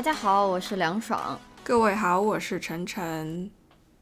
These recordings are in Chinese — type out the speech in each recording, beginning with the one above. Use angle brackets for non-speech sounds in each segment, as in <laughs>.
大家好，我是梁爽。各位好，我是晨晨。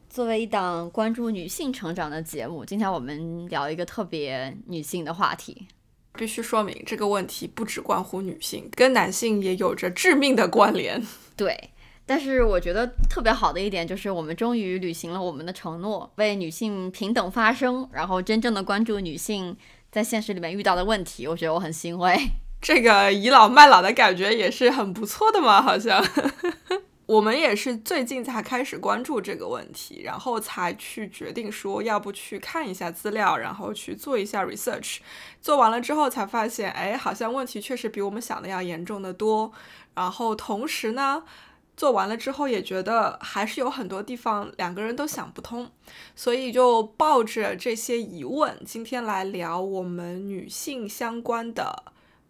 作为一档关注女性成长的节目，今天我们聊一个特别女性的话题。必须说明，这个问题不只关乎女性，跟男性也有着致命的关联。对，但是我觉得特别好的一点就是，我们终于履行了我们的承诺，为女性平等发声，然后真正的关注女性在现实里面遇到的问题。我觉得我很欣慰。这个倚老卖老的感觉也是很不错的嘛，好像。<laughs> 我们也是最近才开始关注这个问题，然后才去决定说要不去看一下资料，然后去做一下 research。做完了之后才发现，哎，好像问题确实比我们想的要严重的多。然后同时呢，做完了之后也觉得还是有很多地方两个人都想不通，所以就抱着这些疑问，今天来聊我们女性相关的。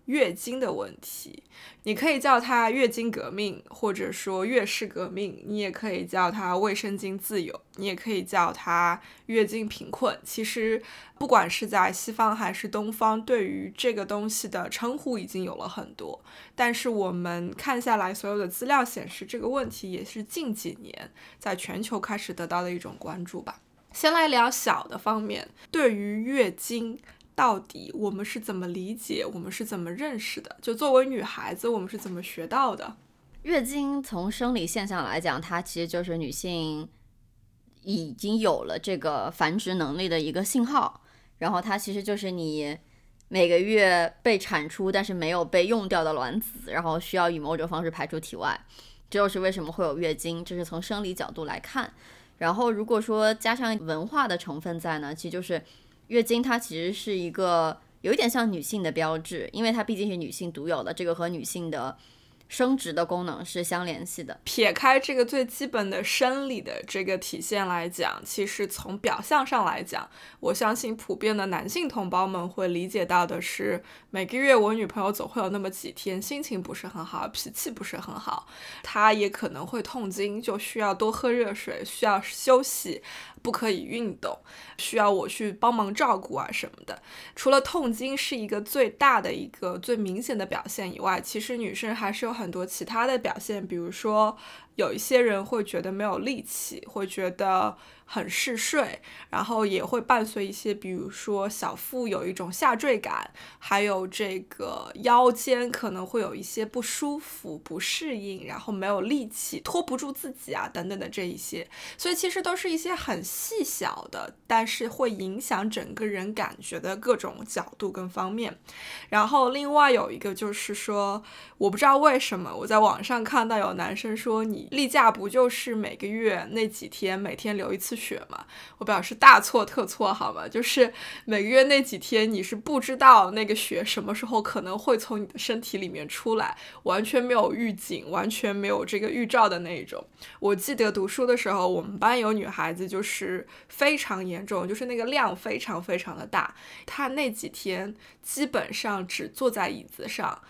月经的问题，你可以叫它月经革命，或者说月事革命，你也可以叫它卫生巾自由，你也可以叫它月经贫困。其实，不管是在西方还是东方，对于这个东西的称呼已经有了很多。但是我们看下来，所有的资料显示，这个问题也是近几年在全球开始得到的一种关注吧。先来聊小的方面，对于月经。到底我们是怎么理解？我们是怎么认识的？就作为女孩子，我们是怎么学到的？月经从生理现象来讲，它其实就是女性已经有了这个繁殖能力的一个信号。然后它其实就是你每个月被产出但是没有被用掉的卵子，然后需要以某种方式排出体外。这就是为什么会有月经，这是从生理角度来看。然后如果说加上文化的成分在呢，其实就是。月经它其实是一个有一点像女性的标志，因为它毕竟是女性独有的，这个和女性的。生殖的功能是相联系的。撇开这个最基本的生理的这个体现来讲，其实从表象上来讲，我相信普遍的男性同胞们会理解到的是，每个月我女朋友总会有那么几天心情不是很好，脾气不是很好，她也可能会痛经，就需要多喝热水，需要休息，不可以运动，需要我去帮忙照顾啊什么的。除了痛经是一个最大的一个最明显的表现以外，其实女生还是有。很多其他的表现，比如说，有一些人会觉得没有力气，会觉得。很嗜睡，然后也会伴随一些，比如说小腹有一种下坠感，还有这个腰间可能会有一些不舒服、不适应，然后没有力气、拖不住自己啊等等的这一些，所以其实都是一些很细小的，但是会影响整个人感觉的各种角度跟方面。然后另外有一个就是说，我不知道为什么我在网上看到有男生说，你例假不就是每个月那几天，每天流一次。血嘛，我表示大错特错，好吗？就是每个月那几天，你是不知道那个血什么时候可能会从你的身体里面出来，完全没有预警，完全没有这个预兆的那一种。我记得读书的时候，我们班有女孩子就是非常严重，就是那个量非常非常的大，她那几天基本上只坐在椅子上。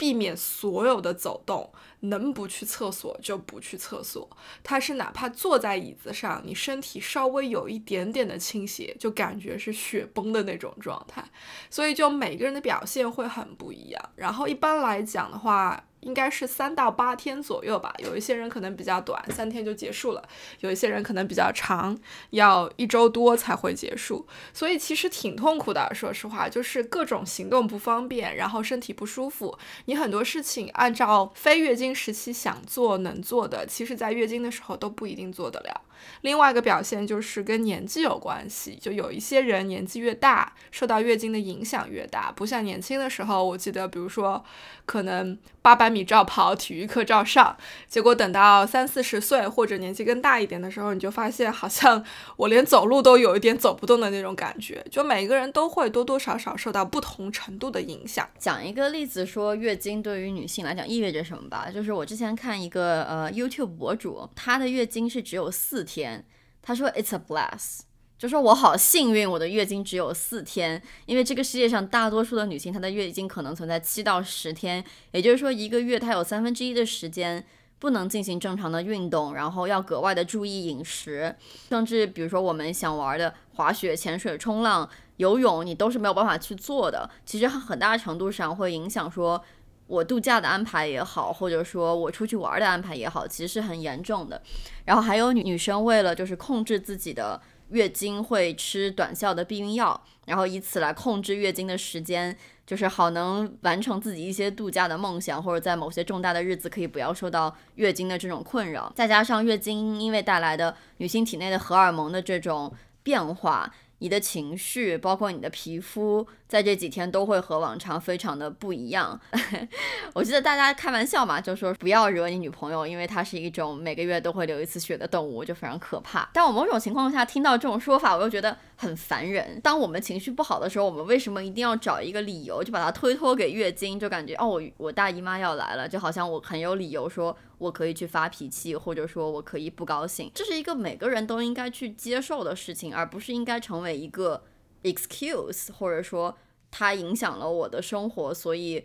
避免所有的走动，能不去厕所就不去厕所。他是哪怕坐在椅子上，你身体稍微有一点点的倾斜，就感觉是雪崩的那种状态。所以就每个人的表现会很不一样。然后一般来讲的话。应该是三到八天左右吧，有一些人可能比较短，三天就结束了；有一些人可能比较长，要一周多才会结束。所以其实挺痛苦的，说实话，就是各种行动不方便，然后身体不舒服。你很多事情按照非月经时期想做能做的，其实在月经的时候都不一定做得了。另外一个表现就是跟年纪有关系，就有一些人年纪越大，受到月经的影响越大，不像年轻的时候，我记得，比如说，可能八百米照跑，体育课照上，结果等到三四十岁或者年纪更大一点的时候，你就发现好像我连走路都有一点走不动的那种感觉，就每个人都会多多少少受到不同程度的影响。讲一个例子，说月经对于女性来讲意味着什么吧，就是我之前看一个呃 YouTube 博主，她的月经是只有四天，她说 It's a bless。就说我好幸运，我的月经只有四天，因为这个世界上大多数的女性，她的月经可能存在七到十天，也就是说一个月她有三分之一的时间不能进行正常的运动，然后要格外的注意饮食，甚至比如说我们想玩的滑雪、潜水、冲浪、游泳，你都是没有办法去做的。其实很大程度上会影响说我度假的安排也好，或者说我出去玩的安排也好，其实是很严重的。然后还有女女生为了就是控制自己的。月经会吃短效的避孕药，然后以此来控制月经的时间，就是好能完成自己一些度假的梦想，或者在某些重大的日子可以不要受到月经的这种困扰。再加上月经因为带来的女性体内的荷尔蒙的这种变化。你的情绪，包括你的皮肤，在这几天都会和往常非常的不一样。<laughs> 我记得大家开玩笑嘛，就说不要惹你女朋友，因为她是一种每个月都会流一次血的动物，就非常可怕。但我某种情况下听到这种说法，我又觉得很烦人。当我们情绪不好的时候，我们为什么一定要找一个理由，就把它推脱给月经？就感觉哦，我我大姨妈要来了，就好像我很有理由说。我可以去发脾气，或者说我可以不高兴，这是一个每个人都应该去接受的事情，而不是应该成为一个 excuse，或者说它影响了我的生活，所以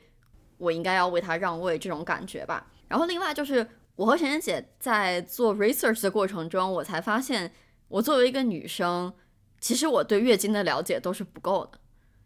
我应该要为他让位这种感觉吧。然后另外就是我和晨晨姐在做 research 的过程中，我才发现，我作为一个女生，其实我对月经的了解都是不够的，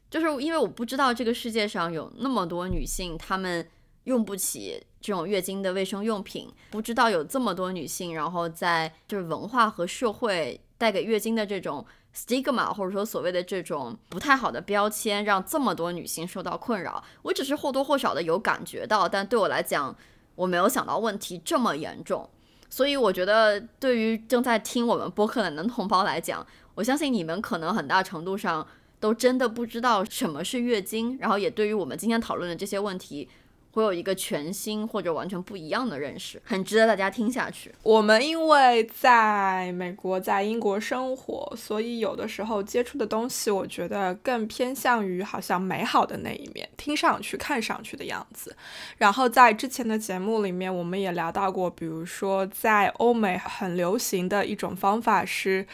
就是因为我不知道这个世界上有那么多女性，她们。用不起这种月经的卫生用品，不知道有这么多女性，然后在就是文化和社会带给月经的这种 stigma，或者说所谓的这种不太好的标签，让这么多女性受到困扰。我只是或多或少的有感觉到，但对我来讲，我没有想到问题这么严重。所以我觉得，对于正在听我们播客的男同胞来讲，我相信你们可能很大程度上都真的不知道什么是月经，然后也对于我们今天讨论的这些问题。会有一个全新或者完全不一样的认识，很值得大家听下去。我们因为在美国、在英国生活，所以有的时候接触的东西，我觉得更偏向于好像美好的那一面，听上去、看上去的样子。然后在之前的节目里面，我们也聊到过，比如说在欧美很流行的一种方法是。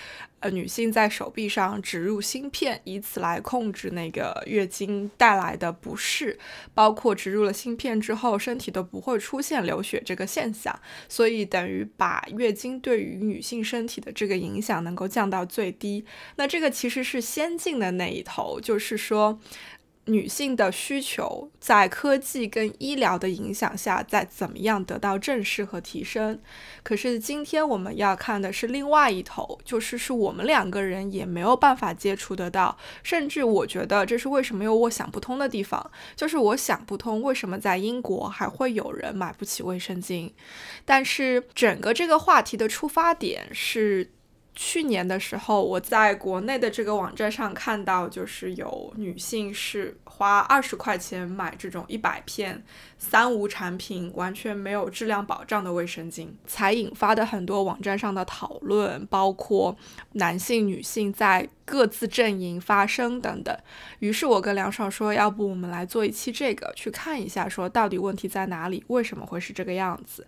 女性在手臂上植入芯片，以此来控制那个月经带来的不适，包括植入了芯片之后，身体都不会出现流血这个现象，所以等于把月经对于女性身体的这个影响能够降到最低。那这个其实是先进的那一头，就是说。女性的需求在科技跟医疗的影响下，在怎么样得到正视和提升？可是今天我们要看的是另外一头，就是是我们两个人也没有办法接触得到，甚至我觉得这是为什么有我想不通的地方，就是我想不通为什么在英国还会有人买不起卫生巾。但是整个这个话题的出发点是。去年的时候，我在国内的这个网站上看到，就是有女性是花二十块钱买这种一百片三无产品、完全没有质量保障的卫生巾，才引发的很多网站上的讨论，包括男性、女性在。各自阵营发声等等，于是我跟梁爽说，要不我们来做一期这个，去看一下，说到底问题在哪里，为什么会是这个样子？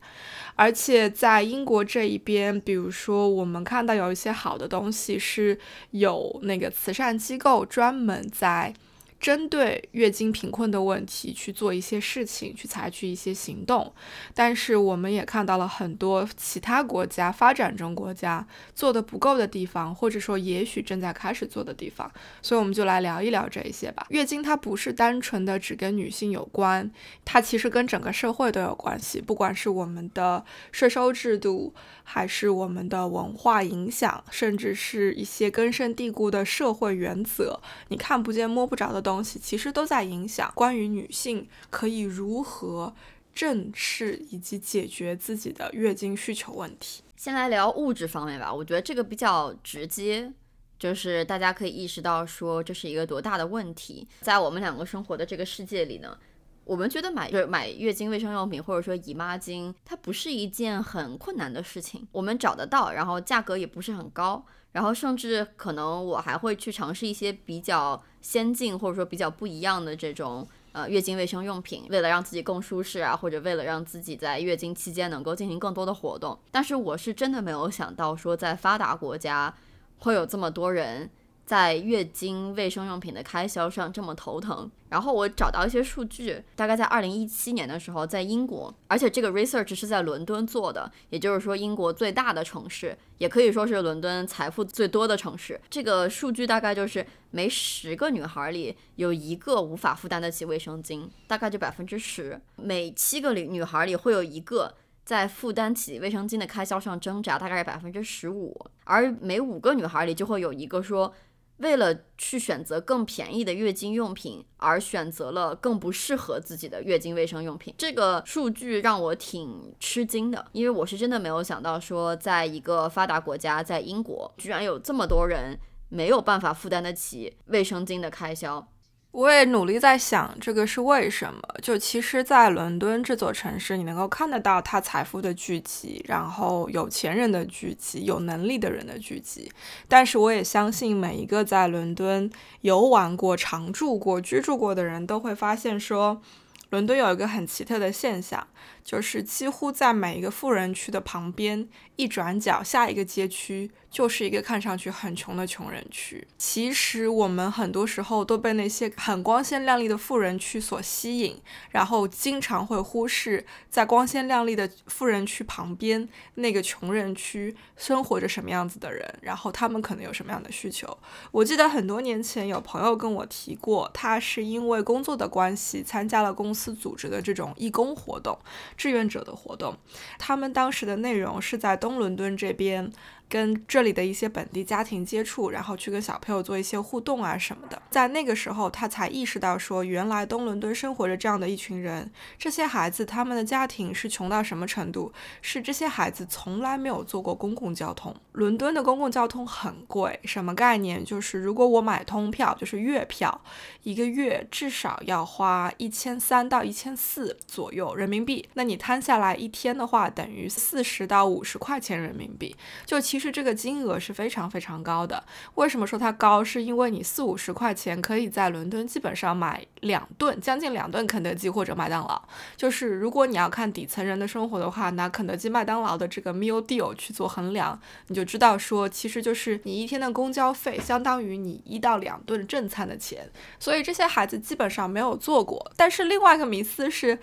而且在英国这一边，比如说我们看到有一些好的东西，是有那个慈善机构专门在。针对月经贫困的问题去做一些事情，去采取一些行动，但是我们也看到了很多其他国家发展中国家做的不够的地方，或者说也许正在开始做的地方，所以我们就来聊一聊这一些吧。月经它不是单纯的只跟女性有关，它其实跟整个社会都有关系，不管是我们的税收制度，还是我们的文化影响，甚至是一些根深蒂固的社会原则，你看不见摸不着的。东西其实都在影响关于女性可以如何正视以及解决自己的月经需求问题。先来聊物质方面吧，我觉得这个比较直接，就是大家可以意识到说这是一个多大的问题。在我们两个生活的这个世界里呢，我们觉得买就是买月经卫生用品或者说姨妈巾，它不是一件很困难的事情，我们找得到，然后价格也不是很高，然后甚至可能我还会去尝试一些比较先进或者说比较不一样的这种。呃，月经卫生用品，为了让自己更舒适啊，或者为了让自己在月经期间能够进行更多的活动，但是我是真的没有想到说，在发达国家会有这么多人。在月经卫生用品的开销上这么头疼，然后我找到一些数据，大概在二零一七年的时候，在英国，而且这个 research 是在伦敦做的，也就是说英国最大的城市，也可以说是伦敦财富最多的城市。这个数据大概就是每十个女孩里有一个无法负担得起卫生巾，大概就百分之十；每七个里女孩里会有一个在负担起卫生巾的开销上挣扎，大概是百分之十五；而每五个女孩里就会有一个说。为了去选择更便宜的月经用品，而选择了更不适合自己的月经卫生用品，这个数据让我挺吃惊的，因为我是真的没有想到说，在一个发达国家，在英国，居然有这么多人没有办法负担得起卫生巾的开销。我也努力在想这个是为什么。就其实，在伦敦这座城市，你能够看得到它财富的聚集，然后有钱人的聚集，有能力的人的聚集。但是，我也相信每一个在伦敦游玩过、常住过、居住过的人都会发现说。伦敦有一个很奇特的现象，就是几乎在每一个富人区的旁边，一转角下一个街区就是一个看上去很穷的穷人区。其实我们很多时候都被那些很光鲜亮丽的富人区所吸引，然后经常会忽视在光鲜亮丽的富人区旁边那个穷人区生活着什么样子的人，然后他们可能有什么样的需求。我记得很多年前有朋友跟我提过，他是因为工作的关系参加了公。司组织的这种义工活动、志愿者的活动，他们当时的内容是在东伦敦这边。跟这里的一些本地家庭接触，然后去跟小朋友做一些互动啊什么的，在那个时候，他才意识到说，原来东伦敦生活着这样的一群人，这些孩子他们的家庭是穷到什么程度？是这些孩子从来没有坐过公共交通。伦敦的公共交通很贵，什么概念？就是如果我买通票，就是月票，一个月至少要花一千三到一千四左右人民币。那你摊下来一天的话，等于四十到五十块钱人民币，就其。其实这个金额是非常非常高的。为什么说它高？是因为你四五十块钱可以在伦敦基本上买两顿，将近两顿肯德基或者麦当劳。就是如果你要看底层人的生活的话，拿肯德基、麦当劳的这个 meal deal 去做衡量，你就知道说，其实就是你一天的公交费相当于你一到两顿正餐的钱。所以这些孩子基本上没有做过。但是另外一个迷思是。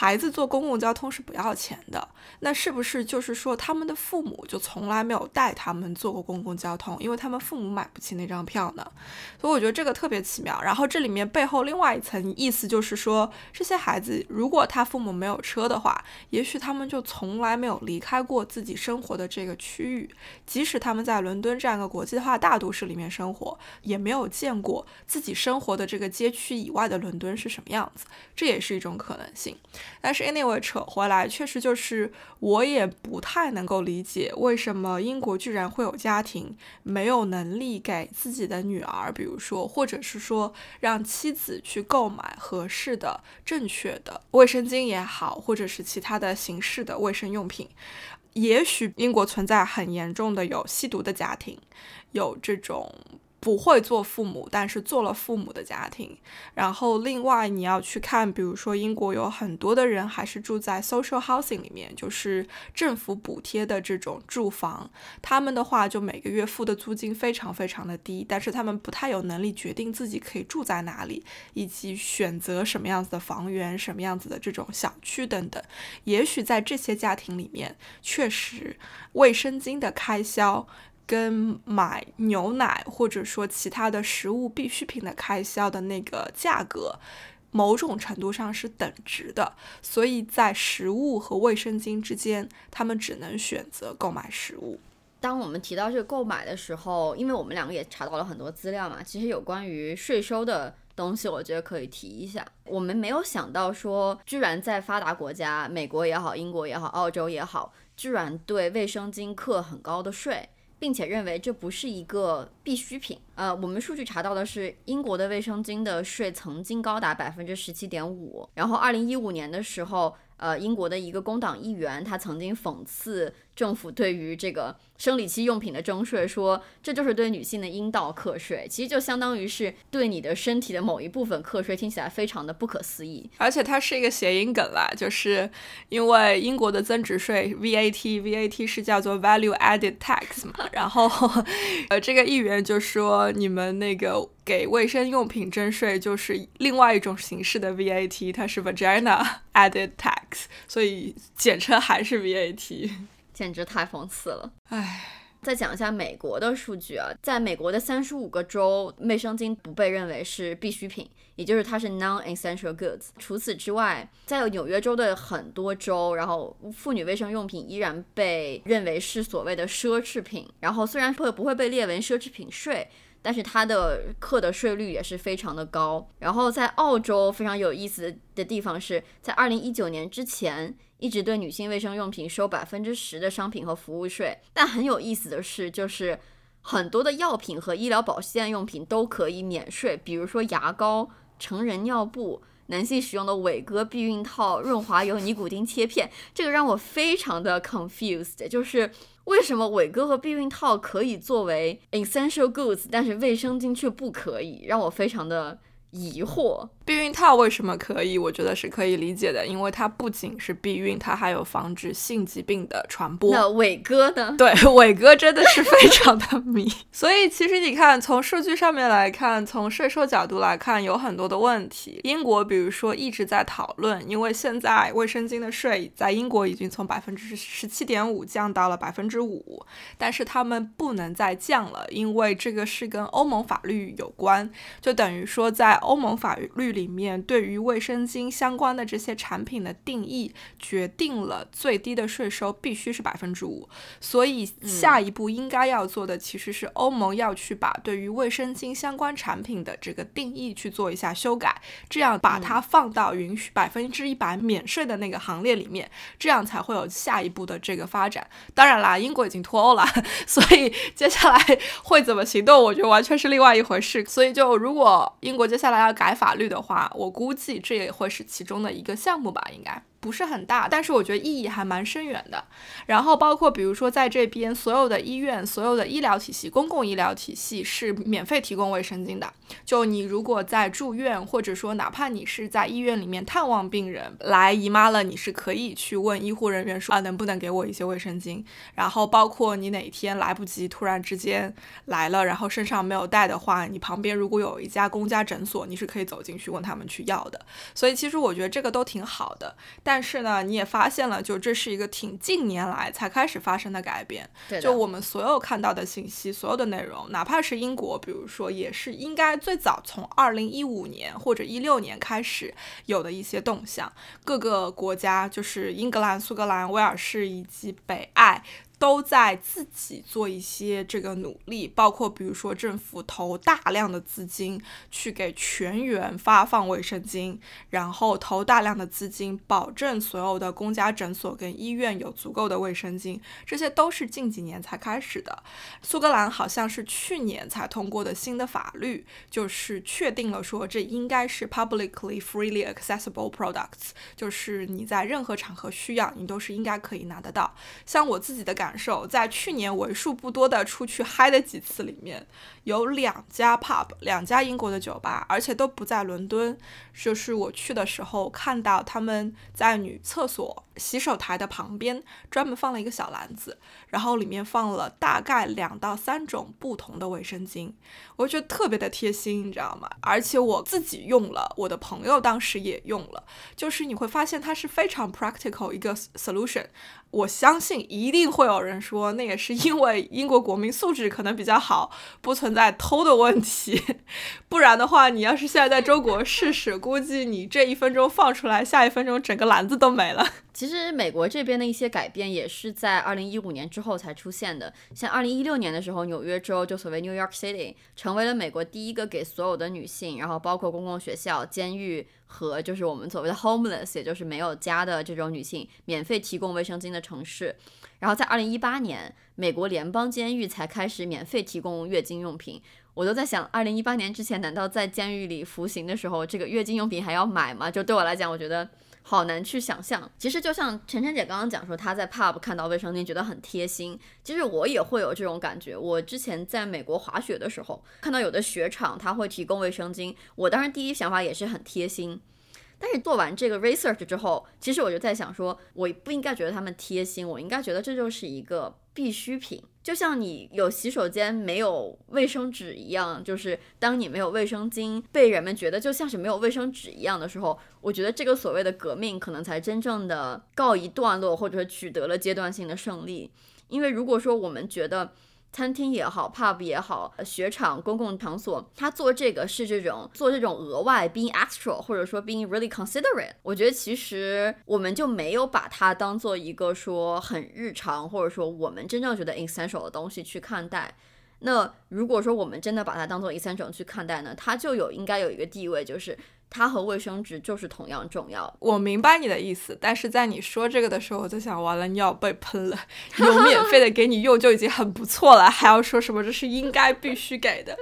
孩子坐公共交通是不要钱的，那是不是就是说他们的父母就从来没有带他们坐过公共交通，因为他们父母买不起那张票呢？所以我觉得这个特别奇妙。然后这里面背后另外一层意思就是说，这些孩子如果他父母没有车的话，也许他们就从来没有离开过自己生活的这个区域，即使他们在伦敦这样一个国际化大都市里面生活，也没有见过自己生活的这个街区以外的伦敦是什么样子，这也是一种可能性。但是 anyway 扯回来，确实就是我也不太能够理解，为什么英国居然会有家庭没有能力给自己的女儿，比如说，或者是说让妻子去购买合适的、正确的卫生巾也好，或者是其他的形式的卫生用品。也许英国存在很严重的有吸毒的家庭，有这种。不会做父母，但是做了父母的家庭。然后另外你要去看，比如说英国有很多的人还是住在 social housing 里面，就是政府补贴的这种住房。他们的话就每个月付的租金非常非常的低，但是他们不太有能力决定自己可以住在哪里，以及选择什么样子的房源、什么样子的这种小区等等。也许在这些家庭里面，确实卫生巾的开销。跟买牛奶或者说其他的食物必需品的开销的那个价格，某种程度上是等值的，所以在食物和卫生巾之间，他们只能选择购买食物。当我们提到这个购买的时候，因为我们两个也查到了很多资料嘛，其实有关于税收的东西，我觉得可以提一下。我们没有想到说，居然在发达国家，美国也好，英国也好，澳洲也好，居然对卫生巾课很高的税。并且认为这不是一个必需品。呃，我们数据查到的是，英国的卫生巾的税曾经高达百分之十七点五。然后，二零一五年的时候。呃，英国的一个工党议员，他曾经讽刺政府对于这个生理期用品的征税，说这就是对女性的阴道课税，其实就相当于是对你的身体的某一部分课税，听起来非常的不可思议。而且它是一个谐音梗啦，就是因为英国的增值税 VAT，VAT 是叫做 Value Added Tax 嘛，然后呃，这个议员就说你们那个。给卫生用品征税就是另外一种形式的 VAT，它是 Vagina Added Tax，所以简称还是 VAT，简直太讽刺了。唉，再讲一下美国的数据啊，在美国的三十五个州，卫生巾不被认为是必需品，也就是它是 non-essential goods。除此之外，在纽约州的很多州，然后妇女卫生用品依然被认为是所谓的奢侈品，然后虽然会不会被列为奢侈品税。但是它的课的税率也是非常的高。然后在澳洲非常有意思的地方是在二零一九年之前，一直对女性卫生用品收百分之十的商品和服务税。但很有意思的是，就是很多的药品和医疗保健用品都可以免税，比如说牙膏、成人尿布、男性使用的伟哥避孕套、润滑油、尼古丁切片。这个让我非常的 confused，就是。为什么伟哥和避孕套可以作为 essential goods，但是卫生巾却不可以？让我非常的疑惑。避孕套为什么可以？我觉得是可以理解的，因为它不仅是避孕，它还有防止性疾病的传播。那伟哥呢？对，<laughs> 伟哥真的是非常的迷。<laughs> 所以其实你看，从数据上面来看，从税收角度来看，有很多的问题。英国比如说一直在讨论，因为现在卫生巾的税在英国已经从百分之十七点五降到了百分之五，但是他们不能再降了，因为这个是跟欧盟法律有关，就等于说在欧盟法律。里面对于卫生巾相关的这些产品的定义，决定了最低的税收必须是百分之五。所以下一步应该要做的，其实是欧盟要去把对于卫生巾相关产品的这个定义去做一下修改，这样把它放到允许百分之一百免税的那个行列里面，这样才会有下一步的这个发展。当然啦，英国已经脱欧了，<laughs> 所以接下来会怎么行动，我觉得完全是另外一回事。所以就如果英国接下来要改法律的，话，我估计这也会是其中的一个项目吧，应该。不是很大，但是我觉得意义还蛮深远的。然后包括比如说在这边所有的医院、所有的医疗体系、公共医疗体系是免费提供卫生巾的。就你如果在住院，或者说哪怕你是在医院里面探望病人来姨妈了，你是可以去问医护人员说啊能不能给我一些卫生巾。然后包括你哪天来不及突然之间来了，然后身上没有带的话，你旁边如果有一家公家诊所，你是可以走进去问他们去要的。所以其实我觉得这个都挺好的。但是呢，你也发现了，就这是一个挺近年来才开始发生的改变。就我们所有看到的信息，所有的内容，哪怕是英国，比如说，也是应该最早从二零一五年或者一六年开始有的一些动向。各个国家，就是英格兰、苏格兰、威尔士以及北爱。都在自己做一些这个努力，包括比如说政府投大量的资金去给全员发放卫生巾，然后投大量的资金保证所有的公家诊所跟医院有足够的卫生巾，这些都是近几年才开始的。苏格兰好像是去年才通过的新的法律，就是确定了说这应该是 publicly freely accessible products，就是你在任何场合需要，你都是应该可以拿得到。像我自己的感。感受在去年为数不多的出去嗨的几次里面，有两家 pub，两家英国的酒吧，而且都不在伦敦。就是我去的时候看到他们在女厕所洗手台的旁边专门放了一个小篮子，然后里面放了大概两到三种不同的卫生巾，我觉得特别的贴心，你知道吗？而且我自己用了，我的朋友当时也用了，就是你会发现它是非常 practical 一个 solution。我相信一定会有人说，那也是因为英国国民素质可能比较好，不存在偷的问题。<laughs> 不然的话，你要是现在在中国试试，估计你这一分钟放出来，下一分钟整个篮子都没了。其实美国这边的一些改变也是在二零一五年之后才出现的。像二零一六年的时候，纽约州就所谓 New York City 成为了美国第一个给所有的女性，然后包括公共学校、监狱。和就是我们所谓的 homeless，也就是没有家的这种女性，免费提供卫生巾的城市。然后在二零一八年，美国联邦监狱才开始免费提供月经用品。我都在想，二零一八年之前，难道在监狱里服刑的时候，这个月经用品还要买吗？就对我来讲，我觉得。好难去想象，其实就像晨晨姐刚刚讲说，她在 pub 看到卫生巾觉得很贴心。其实我也会有这种感觉。我之前在美国滑雪的时候，看到有的雪场他会提供卫生巾，我当时第一想法也是很贴心。但是做完这个 research 之后，其实我就在想说，我不应该觉得他们贴心，我应该觉得这就是一个必需品。就像你有洗手间没有卫生纸一样，就是当你没有卫生巾被人们觉得就像是没有卫生纸一样的时候，我觉得这个所谓的革命可能才真正的告一段落，或者取得了阶段性的胜利。因为如果说我们觉得，餐厅也好，pub 也好，雪场、公共场所，他做这个是这种做这种额外，being extra，或者说 being really considerate。我觉得其实我们就没有把它当做一个说很日常，或者说我们真正觉得 essential 的东西去看待。那如果说我们真的把它当做 essential 去看待呢，它就有应该有一个地位，就是。它和卫生纸就是同样重要。我明白你的意思，但是在你说这个的时候，我就想，完了，你要被喷了。有免费的给你用就已经很不错了，还要说什么这是应该必须给的？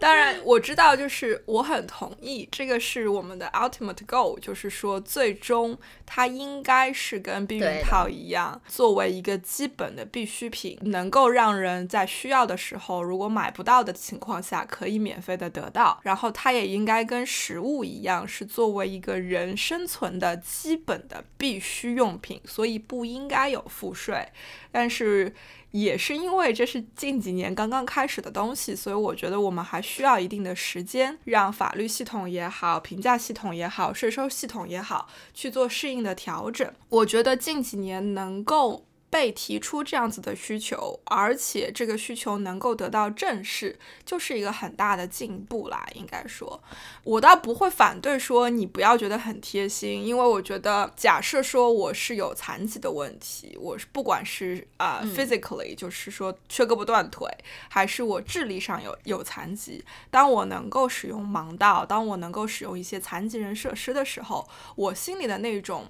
当然，我知道，就是我很同意，这个是我们的 ultimate goal，就是说最终它应该是跟避孕套一样，作为一个基本的必需品，能够让人在需要的时候，如果买不到的情况下，可以免费的得到。然后它也应该跟食物一样。样是作为一个人生存的基本的必需用品，所以不应该有赋税。但是也是因为这是近几年刚刚开始的东西，所以我觉得我们还需要一定的时间，让法律系统也好，评价系统也好，税收系统也好，去做适应的调整。我觉得近几年能够。被提出这样子的需求，而且这个需求能够得到正视，就是一个很大的进步啦。应该说，我倒不会反对说你不要觉得很贴心，因为我觉得，假设说我是有残疾的问题，我是不管是啊 physically，就是说缺胳膊断腿，还是我智力上有有残疾，当我能够使用盲道，当我能够使用一些残疾人设施的时候，我心里的那种。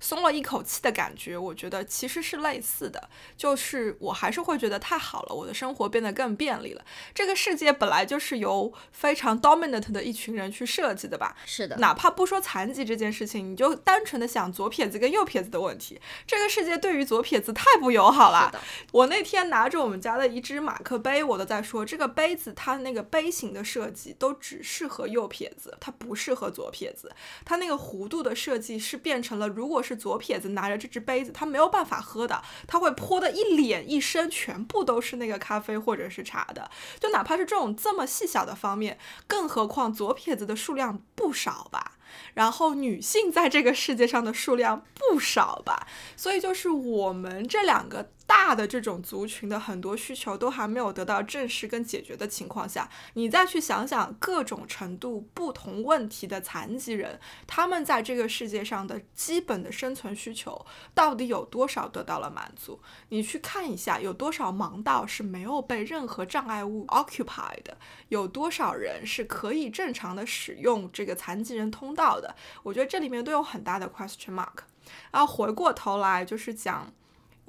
松了一口气的感觉，我觉得其实是类似的，就是我还是会觉得太好了，我的生活变得更便利了。这个世界本来就是由非常 dominant 的一群人去设计的吧？是的，哪怕不说残疾这件事情，你就单纯的想左撇子跟右撇子的问题，这个世界对于左撇子太不友好了。我那天拿着我们家的一只马克杯，我都在说，这个杯子它那个杯型的设计都只适合右撇子，它不适合左撇子。它那个弧度的设计是变成了，如果是是左撇子拿着这只杯子，他没有办法喝的，他会泼的一脸一身全部都是那个咖啡或者是茶的。就哪怕是这种这么细小的方面，更何况左撇子的数量不少吧。然后女性在这个世界上的数量不少吧，所以就是我们这两个大的这种族群的很多需求都还没有得到正视跟解决的情况下，你再去想想各种程度不同问题的残疾人，他们在这个世界上的基本的生存需求到底有多少得到了满足？你去看一下，有多少盲道是没有被任何障碍物 occupied 的？有多少人是可以正常的使用这个残疾人通道？的，我觉得这里面都有很大的 question mark。然后回过头来就是讲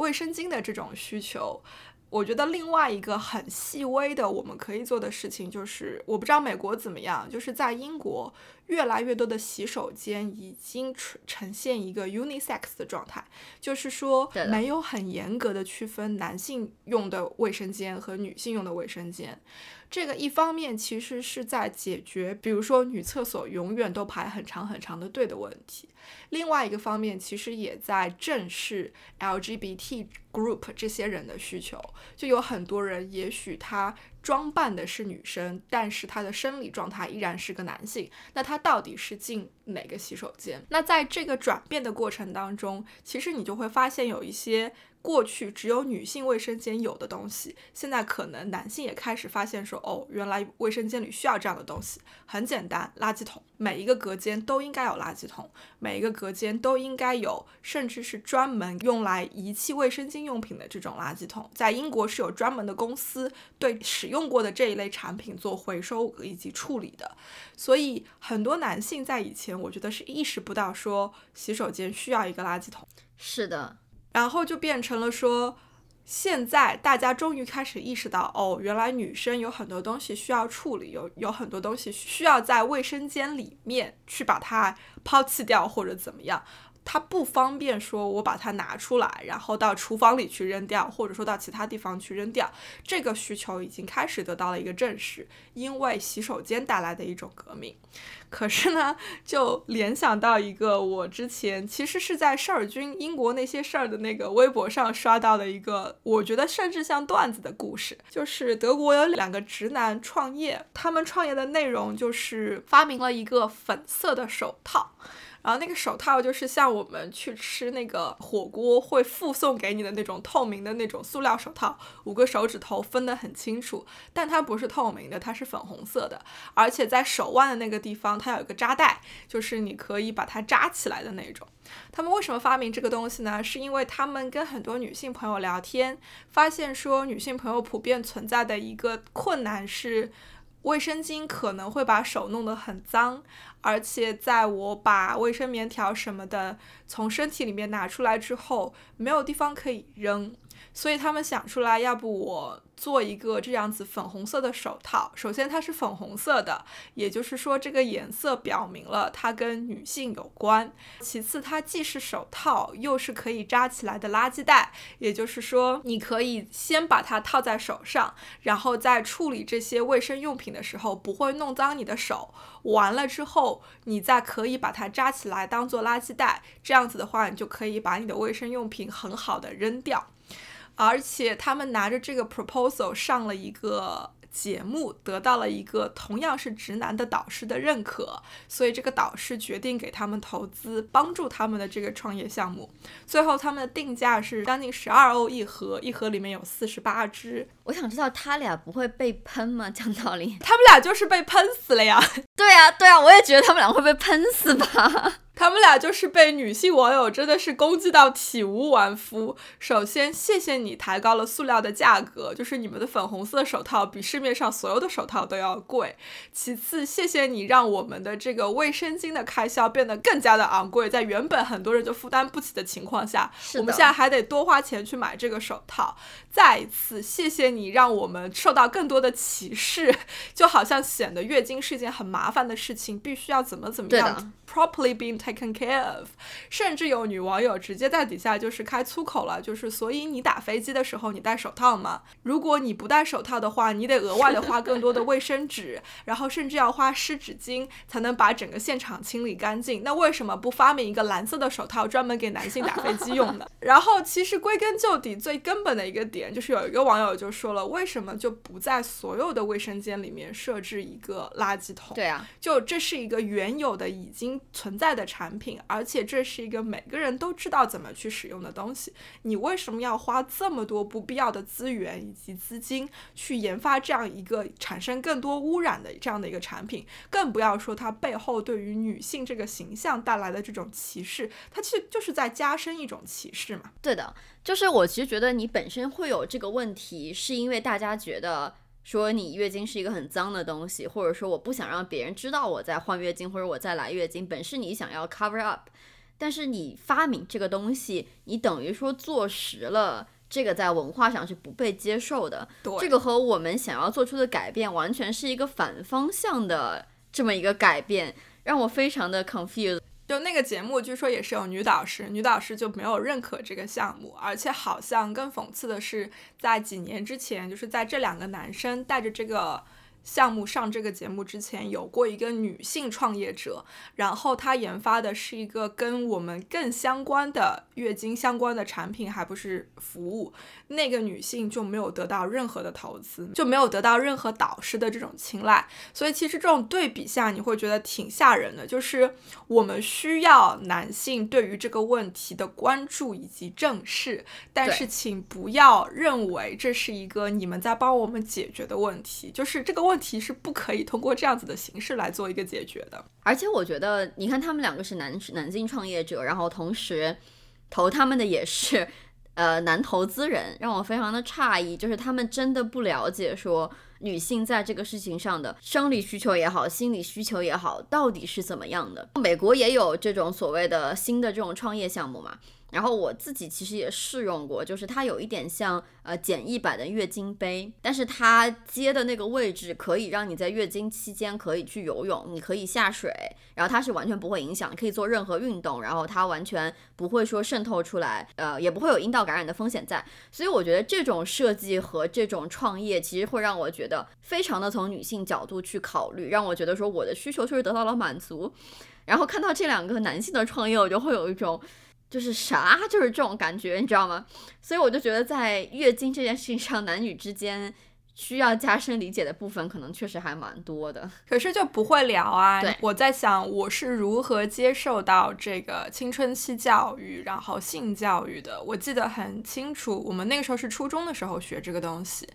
卫生巾的这种需求，我觉得另外一个很细微的我们可以做的事情就是，我不知道美国怎么样，就是在英国越来越多的洗手间已经呈呈现一个 unisex 的状态，就是说没有很严格的区分男性用的卫生间和女性用的卫生间。这个一方面其实是在解决，比如说女厕所永远都排很长很长的队的问题；另外一个方面，其实也在正视 LGBT group 这些人的需求。就有很多人，也许他装扮的是女生，但是她的生理状态依然是个男性。那她到底是进哪个洗手间？那在这个转变的过程当中，其实你就会发现有一些。过去只有女性卫生间有的东西，现在可能男性也开始发现说，哦，原来卫生间里需要这样的东西。很简单，垃圾桶，每一个隔间都应该有垃圾桶，每一个隔间都应该有，甚至是专门用来遗弃卫生巾用品的这种垃圾桶。在英国是有专门的公司对使用过的这一类产品做回收以及处理的。所以很多男性在以前，我觉得是意识不到说洗手间需要一个垃圾桶。是的。然后就变成了说，现在大家终于开始意识到，哦，原来女生有很多东西需要处理，有有很多东西需要在卫生间里面去把它抛弃掉或者怎么样。它不方便说，我把它拿出来，然后到厨房里去扔掉，或者说到其他地方去扔掉。这个需求已经开始得到了一个证实，因为洗手间带来的一种革命。可是呢，就联想到一个我之前其实是在事儿君英国那些事儿的那个微博上刷到的一个，我觉得甚至像段子的故事，就是德国有两个直男创业，他们创业的内容就是发明了一个粉色的手套。然后那个手套就是像我们去吃那个火锅会附送给你的那种透明的那种塑料手套，五个手指头分得很清楚，但它不是透明的，它是粉红色的，而且在手腕的那个地方它有一个扎带，就是你可以把它扎起来的那种。他们为什么发明这个东西呢？是因为他们跟很多女性朋友聊天，发现说女性朋友普遍存在的一个困难是。卫生巾可能会把手弄得很脏，而且在我把卫生棉条什么的从身体里面拿出来之后，没有地方可以扔。所以他们想出来，要不我做一个这样子粉红色的手套。首先它是粉红色的，也就是说这个颜色表明了它跟女性有关。其次，它既是手套，又是可以扎起来的垃圾袋，也就是说你可以先把它套在手上，然后在处理这些卫生用品的时候不会弄脏你的手。完了之后，你再可以把它扎起来当做垃圾袋。这样子的话，你就可以把你的卫生用品很好的扔掉。而且他们拿着这个 proposal 上了一个。节目得到了一个同样是直男的导师的认可，所以这个导师决定给他们投资，帮助他们的这个创业项目。最后他们的定价是将近十二欧一盒，一盒里面有四十八支。我想知道他俩不会被喷吗？讲道理，他们俩就是被喷死了呀。对啊，对啊，我也觉得他们俩会被喷死吧。他们俩就是被女性网友真的是攻击到体无完肤。首先，谢谢你抬高了塑料的价格，就是你们的粉红色手套比市面上所有的手套都要贵。其次，谢谢你让我们的这个卫生巾的开销变得更加的昂贵，在原本很多人就负担不起的情况下，我们现在还得多花钱去买这个手套。再一次，谢谢你让我们受到更多的歧视，就好像显得月经是一件很麻烦的事情，必须要怎么怎么样。Properly being taken care of，甚至有女网友直接在底下就是开粗口了，就是所以你打飞机的时候你戴手套吗？如果你不戴手套的话，你得额外的花更多的卫生纸，<laughs> 然后甚至要花湿纸巾才能把整个现场清理干净。那为什么不发明一个蓝色的手套专门给男性打飞机用呢？<laughs> 然后其实归根究底最根本的一个点就是有一个网友就说了，为什么就不在所有的卫生间里面设置一个垃圾桶？对啊，就这是一个原有的已经。存在的产品，而且这是一个每个人都知道怎么去使用的东西。你为什么要花这么多不必要的资源以及资金去研发这样一个产生更多污染的这样的一个产品？更不要说它背后对于女性这个形象带来的这种歧视，它其实就是在加深一种歧视嘛。对的，就是我其实觉得你本身会有这个问题，是因为大家觉得。说你月经是一个很脏的东西，或者说我不想让别人知道我在换月经或者我在来月经，本是你想要 cover up，但是你发明这个东西，你等于说坐实了这个在文化上是不被接受的。对，这个和我们想要做出的改变完全是一个反方向的这么一个改变，让我非常的 confused。就那个节目，据说也是有女导师，女导师就没有认可这个项目，而且好像更讽刺的是，在几年之前，就是在这两个男生带着这个项目上这个节目之前，有过一个女性创业者，然后她研发的是一个跟我们更相关的月经相关的产品，还不是服务。那个女性就没有得到任何的投资，就没有得到任何导师的这种青睐。所以其实这种对比下，你会觉得挺吓人的。就是我们需要男性对于这个问题的关注以及正视，但是请不要认为这是一个你们在帮我们解决的问题。就是这个问问题是不可以通过这样子的形式来做一个解决的。而且我觉得，你看他们两个是男男性创业者，然后同时投他们的也是。呃，男投资人让我非常的诧异，就是他们真的不了解说女性在这个事情上的生理需求也好，心理需求也好，到底是怎么样的。美国也有这种所谓的新的这种创业项目嘛。然后我自己其实也试用过，就是它有一点像呃简易版的月经杯，但是它接的那个位置可以让你在月经期间可以去游泳，你可以下水，然后它是完全不会影响，可以做任何运动，然后它完全不会说渗透出来，呃也不会有阴道感染的风险在。所以我觉得这种设计和这种创业其实会让我觉得非常的从女性角度去考虑，让我觉得说我的需求确实得到了满足。然后看到这两个男性的创业，我就会有一种。就是啥，就是这种感觉，你知道吗？所以我就觉得，在月经这件事情上，男女之间。需要加深理解的部分可能确实还蛮多的，可是就不会聊啊。我在想我是如何接受到这个青春期教育，然后性教育的。我记得很清楚，我们那个时候是初中的时候学这个东西，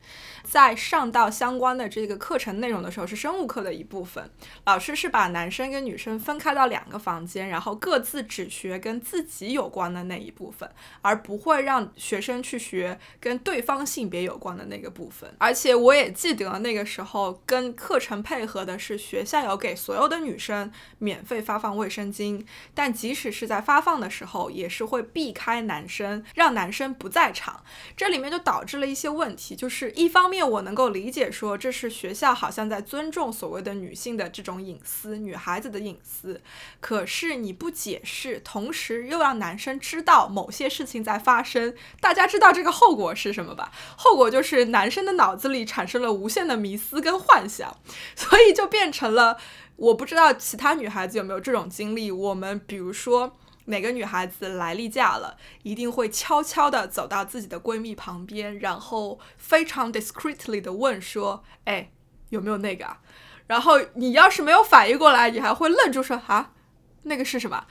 在上到相关的这个课程内容的时候是生物课的一部分，老师是把男生跟女生分开到两个房间，然后各自只学跟自己有关的那一部分，而不会让学生去学跟对方性别有关的那个部分，而且。且我也记得那个时候跟课程配合的是学校有给所有的女生免费发放卫生巾，但即使是在发放的时候，也是会避开男生，让男生不在场。这里面就导致了一些问题，就是一方面我能够理解说这是学校好像在尊重所谓的女性的这种隐私，女孩子的隐私，可是你不解释，同时又让男生知道某些事情在发生，大家知道这个后果是什么吧？后果就是男生的脑子里。产生了无限的迷思跟幻想，所以就变成了我不知道其他女孩子有没有这种经历。我们比如说哪个女孩子来例假了，一定会悄悄的走到自己的闺蜜旁边，然后非常 discreetly 的问说：“哎，有没有那个啊？”然后你要是没有反应过来，你还会愣住说：“啊，那个是什么？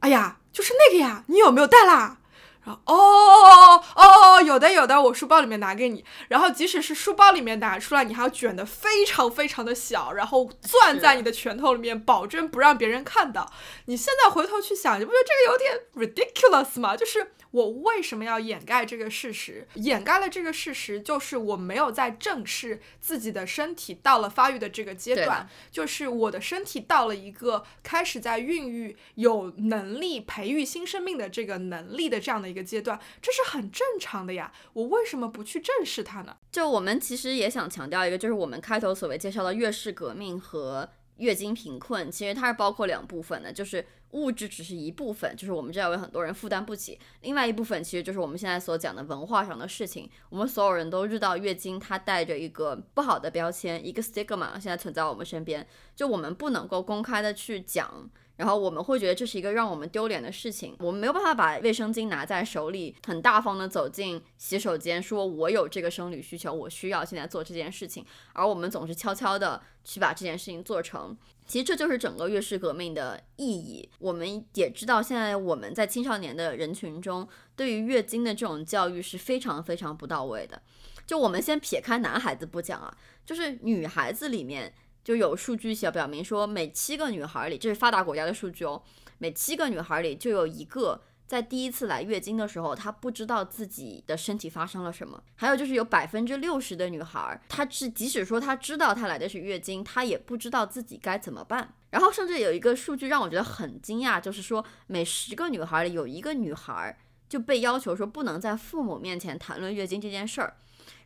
哎呀，就是那个呀，你有没有带啦？”哦哦哦，有的有的，我书包里面拿给你。然后即使是书包里面拿出来，你还要卷的非常非常的小，然后攥在你的拳头里面，保证不让别人看到。你现在回头去想，你不觉得这个有点 ridiculous 吗？就是。我为什么要掩盖这个事实？掩盖了这个事实，就是我没有在正视自己的身体到了发育的这个阶段，就是我的身体到了一个开始在孕育、有能力培育新生命的这个能力的这样的一个阶段，这是很正常的呀。我为什么不去正视它呢？就我们其实也想强调一个，就是我们开头所谓介绍的月事革命和月经贫困，其实它是包括两部分的，就是。物质只是一部分，就是我们这样有很多人负担不起。另外一部分其实就是我们现在所讲的文化上的事情。我们所有人都知道月经它带着一个不好的标签，一个 stigma，现在存在我们身边，就我们不能够公开的去讲。然后我们会觉得这是一个让我们丢脸的事情，我们没有办法把卫生巾拿在手里，很大方的走进洗手间，说我有这个生理需求，我需要现在做这件事情，而我们总是悄悄的去把这件事情做成。其实这就是整个月事革命的意义。我们也知道，现在我们在青少年的人群中，对于月经的这种教育是非常非常不到位的。就我们先撇开男孩子不讲啊，就是女孩子里面。就有数据小表明说，每七个女孩里，这是发达国家的数据哦，每七个女孩里就有一个在第一次来月经的时候，她不知道自己的身体发生了什么。还有就是有百分之六十的女孩，她是即使说她知道她来的是月经，她也不知道自己该怎么办。然后甚至有一个数据让我觉得很惊讶，就是说每十个女孩里有一个女孩就被要求说不能在父母面前谈论月经这件事儿。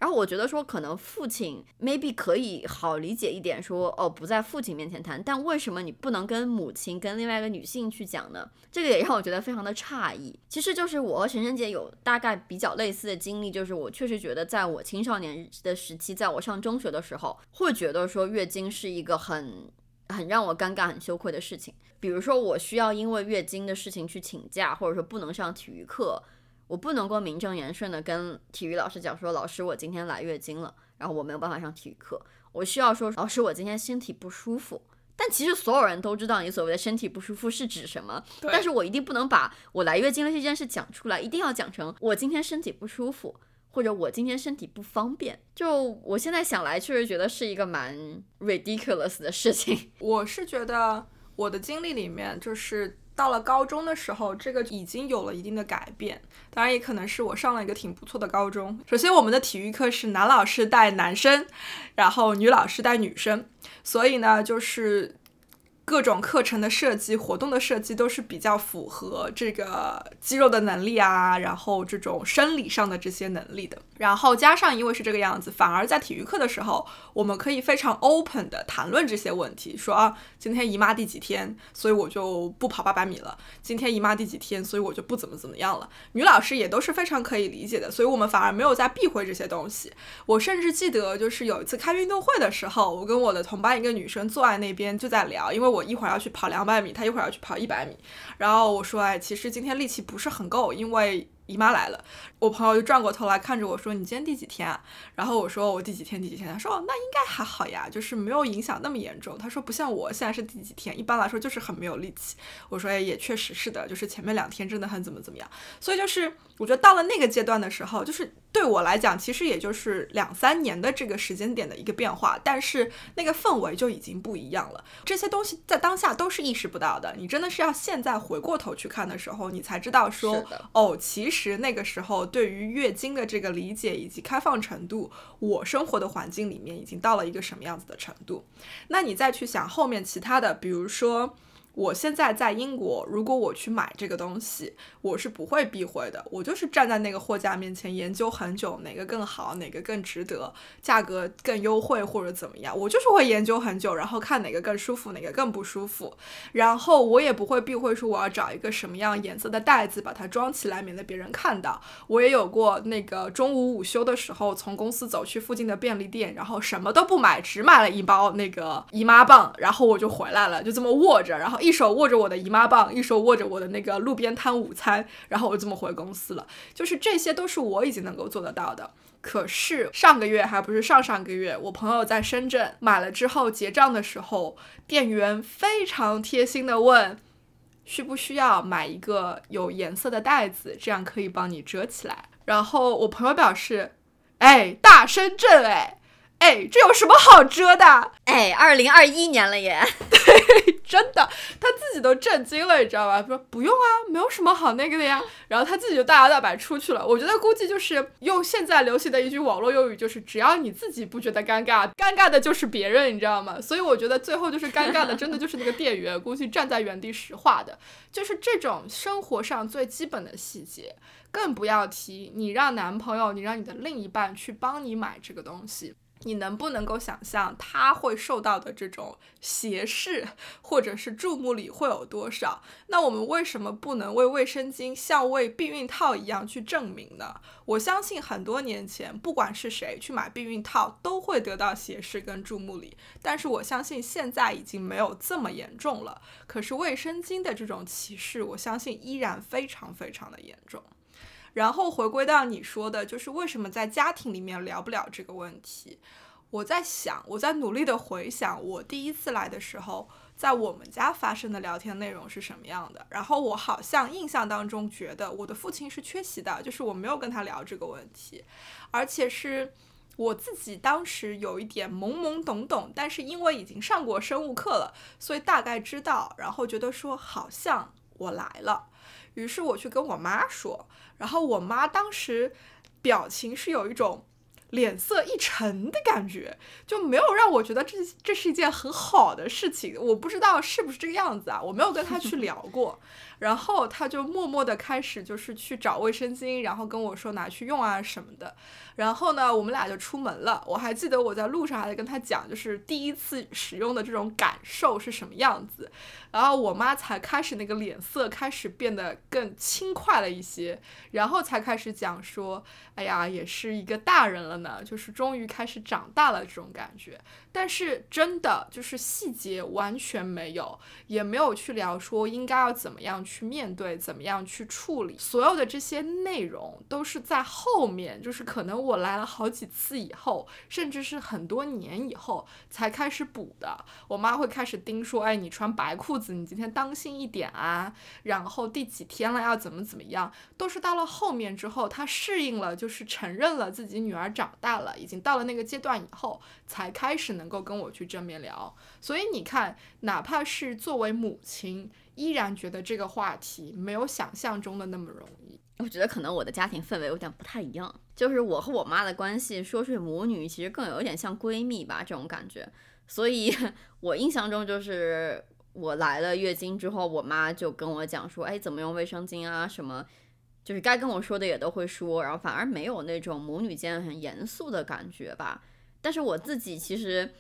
然后我觉得说，可能父亲 maybe 可以好理解一点，说哦，不在父亲面前谈。但为什么你不能跟母亲、跟另外一个女性去讲呢？这个也让我觉得非常的诧异。其实就是我和晨晨姐有大概比较类似的经历，就是我确实觉得，在我青少年的时期，在我上中学的时候，会觉得说月经是一个很很让我尴尬、很羞愧的事情。比如说，我需要因为月经的事情去请假，或者说不能上体育课。我不能够名正言顺的跟体育老师讲说，老师我今天来月经了，然后我没有办法上体育课。我需要说，老师我今天身体不舒服。但其实所有人都知道你所谓的身体不舒服是指什么，但是我一定不能把我来月经的这件事讲出来，一定要讲成我今天身体不舒服，或者我今天身体不方便。就我现在想来，确实觉得是一个蛮 ridiculous 的事情。<laughs> 我是觉得我的经历里面就是。到了高中的时候，这个已经有了一定的改变。当然，也可能是我上了一个挺不错的高中。首先，我们的体育课是男老师带男生，然后女老师带女生，所以呢，就是。各种课程的设计、活动的设计都是比较符合这个肌肉的能力啊，然后这种生理上的这些能力的。然后加上，因为是这个样子，反而在体育课的时候，我们可以非常 open 的谈论这些问题，说啊，今天姨妈第几天，所以我就不跑八百米了；今天姨妈第几天，所以我就不怎么怎么样了。女老师也都是非常可以理解的，所以我们反而没有在避讳这些东西。我甚至记得，就是有一次开运动会的时候，我跟我的同班一个女生坐在那边就在聊，因为我。一会儿要去跑两百米，她一会儿要去跑一百米，然后我说，哎，其实今天力气不是很够，因为。姨妈来了，我朋友就转过头来看着我说：“你今天第几天啊？”然后我说：“我第几天？第几天？”他说：“哦，那应该还好呀，就是没有影响那么严重。”他说：“不像我现在是第几天，一般来说就是很没有力气。”我说：“哎，也确实是的，就是前面两天真的很怎么怎么样。”所以就是我觉得到了那个阶段的时候，就是对我来讲，其实也就是两三年的这个时间点的一个变化，但是那个氛围就已经不一样了。这些东西在当下都是意识不到的，你真的是要现在回过头去看的时候，你才知道说：“哦，其。”实那个时候，对于月经的这个理解以及开放程度，我生活的环境里面已经到了一个什么样子的程度？那你再去想后面其他的，比如说。我现在在英国，如果我去买这个东西，我是不会避讳的。我就是站在那个货架面前研究很久，哪个更好，哪个更值得，价格更优惠或者怎么样，我就是会研究很久，然后看哪个更舒服，哪个更不舒服。然后我也不会避讳说我要找一个什么样颜色的袋子把它装起来，免得别人看到。我也有过那个中午午休的时候，从公司走去附近的便利店，然后什么都不买，只买了一包那个姨妈棒，然后我就回来了，就这么握着，然后。一手握着我的姨妈棒，一手握着我的那个路边摊午餐，然后我就这么回公司了。就是这些都是我已经能够做得到的。可是上个月还不是上上个月，我朋友在深圳买了之后结账的时候，店员非常贴心的问，需不需要买一个有颜色的袋子，这样可以帮你遮起来。然后我朋友表示，哎，大深圳，哎。哎，这有什么好遮的？哎，二零二一年了耶！<laughs> 对，真的，他自己都震惊了，你知道吧？说不用啊，没有什么好那个的呀。然后他自己就大摇大摆出去了。我觉得估计就是用现在流行的一句网络用语，就是只要你自己不觉得尴尬，尴尬的就是别人，你知道吗？所以我觉得最后就是尴尬的，真的就是那个店员，估计站在原地石化的。就是这种生活上最基本的细节，更不要提你让男朋友，你让你的另一半去帮你买这个东西。你能不能够想象他会受到的这种斜视或者是注目礼会有多少？那我们为什么不能为卫生巾像为避孕套一样去证明呢？我相信很多年前，不管是谁去买避孕套，都会得到斜视跟注目礼。但是我相信现在已经没有这么严重了。可是卫生巾的这种歧视，我相信依然非常非常的严重。然后回归到你说的，就是为什么在家庭里面聊不了这个问题？我在想，我在努力的回想我第一次来的时候，在我们家发生的聊天内容是什么样的。然后我好像印象当中觉得我的父亲是缺席的，就是我没有跟他聊这个问题，而且是我自己当时有一点懵懵懂懂，但是因为已经上过生物课了，所以大概知道，然后觉得说好像我来了。于是我去跟我妈说，然后我妈当时表情是有一种脸色一沉的感觉，就没有让我觉得这这是一件很好的事情。我不知道是不是这个样子啊，我没有跟她去聊过。然后他就默默的开始就是去找卫生巾，然后跟我说拿去用啊什么的。然后呢，我们俩就出门了。我还记得我在路上还在跟他讲，就是第一次使用的这种感受是什么样子。然后我妈才开始那个脸色开始变得更轻快了一些，然后才开始讲说，哎呀，也是一个大人了呢，就是终于开始长大了这种感觉。但是真的就是细节完全没有，也没有去聊说应该要怎么样去面对，怎么样去处理，所有的这些内容都是在后面，就是可能我来了好几次以后，甚至是很多年以后才开始补的。我妈会开始盯说，哎，你穿白裤子，你今天当心一点啊。然后第几天了要怎么怎么样，都是到了后面之后，她适应了，就是承认了自己女儿长大了，已经到了那个阶段以后，才开始。能够跟我去正面聊，所以你看，哪怕是作为母亲，依然觉得这个话题没有想象中的那么容易。我觉得可能我的家庭氛围有点不太一样，就是我和我妈的关系，说是母女，其实更有一点像闺蜜吧，这种感觉。所以我印象中，就是我来了月经之后，我妈就跟我讲说，哎，怎么用卫生巾啊，什么，就是该跟我说的也都会说，然后反而没有那种母女间很严肃的感觉吧。但是我自己其实，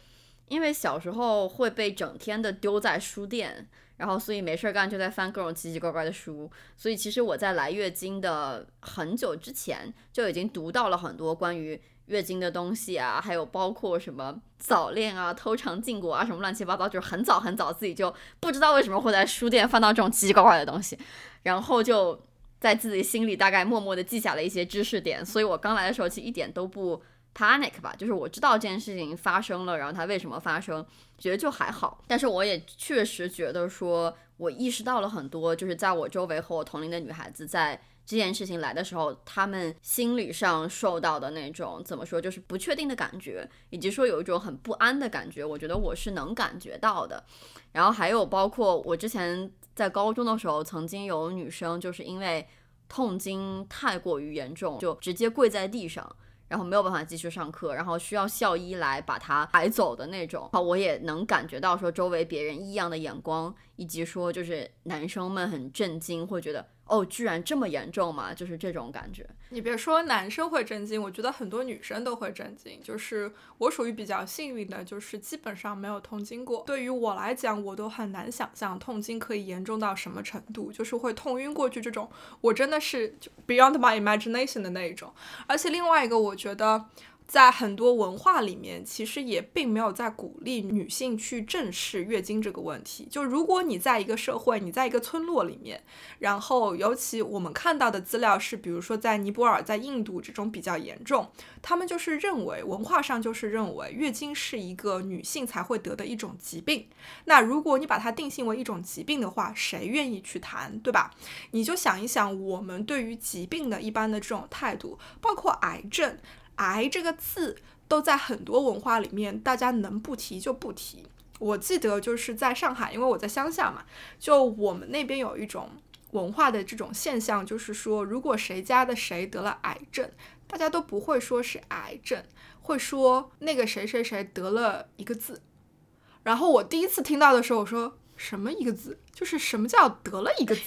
因为小时候会被整天的丢在书店，然后所以没事儿干就在翻各种奇奇怪怪的书，所以其实我在来月经的很久之前就已经读到了很多关于月经的东西啊，还有包括什么早恋啊、偷尝禁果啊什么乱七八糟，就是很早很早自己就不知道为什么会在书店翻到这种奇奇怪怪的东西，然后就在自己心里大概默默的记下了一些知识点，所以我刚来的时候其实一点都不。Panic 吧，就是我知道这件事情发生了，然后它为什么发生，觉得就还好。但是我也确实觉得说，我意识到了很多，就是在我周围和我同龄的女孩子，在这件事情来的时候，她们心理上受到的那种怎么说，就是不确定的感觉，以及说有一种很不安的感觉，我觉得我是能感觉到的。然后还有包括我之前在高中的时候，曾经有女生就是因为痛经太过于严重，就直接跪在地上。然后没有办法继续上课，然后需要校医来把他抬走的那种。我也能感觉到说周围别人异样的眼光，以及说就是男生们很震惊，会觉得。哦，居然这么严重吗？就是这种感觉。你别说男生会震惊，我觉得很多女生都会震惊。就是我属于比较幸运的，就是基本上没有痛经过。对于我来讲，我都很难想象痛经可以严重到什么程度，就是会痛晕过去这种。我真的是就 beyond my imagination 的那一种。而且另外一个，我觉得。在很多文化里面，其实也并没有在鼓励女性去正视月经这个问题。就如果你在一个社会，你在一个村落里面，然后尤其我们看到的资料是，比如说在尼泊尔、在印度这种比较严重，他们就是认为文化上就是认为月经是一个女性才会得的一种疾病。那如果你把它定性为一种疾病的话，谁愿意去谈，对吧？你就想一想，我们对于疾病的一般的这种态度，包括癌症。癌这个字都在很多文化里面，大家能不提就不提。我记得就是在上海，因为我在乡下嘛，就我们那边有一种文化的这种现象，就是说如果谁家的谁得了癌症，大家都不会说是癌症，会说那个谁谁谁得了一个字。然后我第一次听到的时候，我说什么一个字，就是什么叫得了一个字？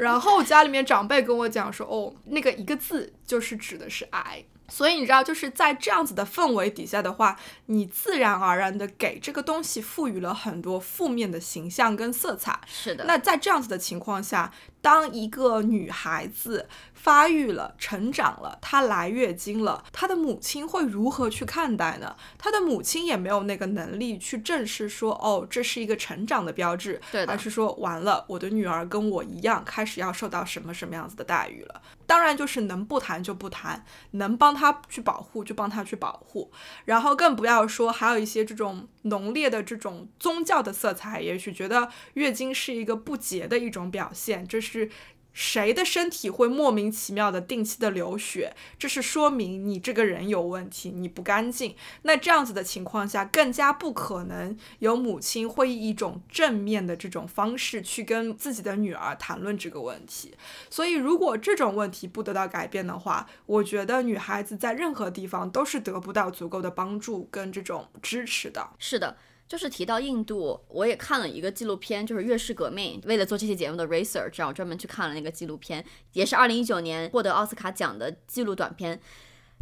然后家里面长辈跟我讲说，哦，那个一个字就是指的是癌。所以你知道，就是在这样子的氛围底下的话，你自然而然的给这个东西赋予了很多负面的形象跟色彩。是的。那在这样子的情况下，当一个女孩子发育了、成长了，她来月经了，她的母亲会如何去看待呢？她的母亲也没有那个能力去正视说，哦，这是一个成长的标志，对而是说，完了，我的女儿跟我一样，开始要受到什么什么样子的待遇了。当然，就是能不谈就不谈，能帮她去保护就帮她去保护，然后更不要说还有一些这种浓烈的这种宗教的色彩，也许觉得月经是一个不洁的一种表现，这是是谁的身体会莫名其妙的定期的流血？这是说明你这个人有问题，你不干净。那这样子的情况下，更加不可能有母亲会以一种正面的这种方式去跟自己的女儿谈论这个问题。所以，如果这种问题不得到改变的话，我觉得女孩子在任何地方都是得不到足够的帮助跟这种支持的。是的。就是提到印度，我也看了一个纪录片，就是《月氏革命》。为了做这期节目的 research，我专门去看了那个纪录片，也是二零一九年获得奥斯卡奖的纪录短片。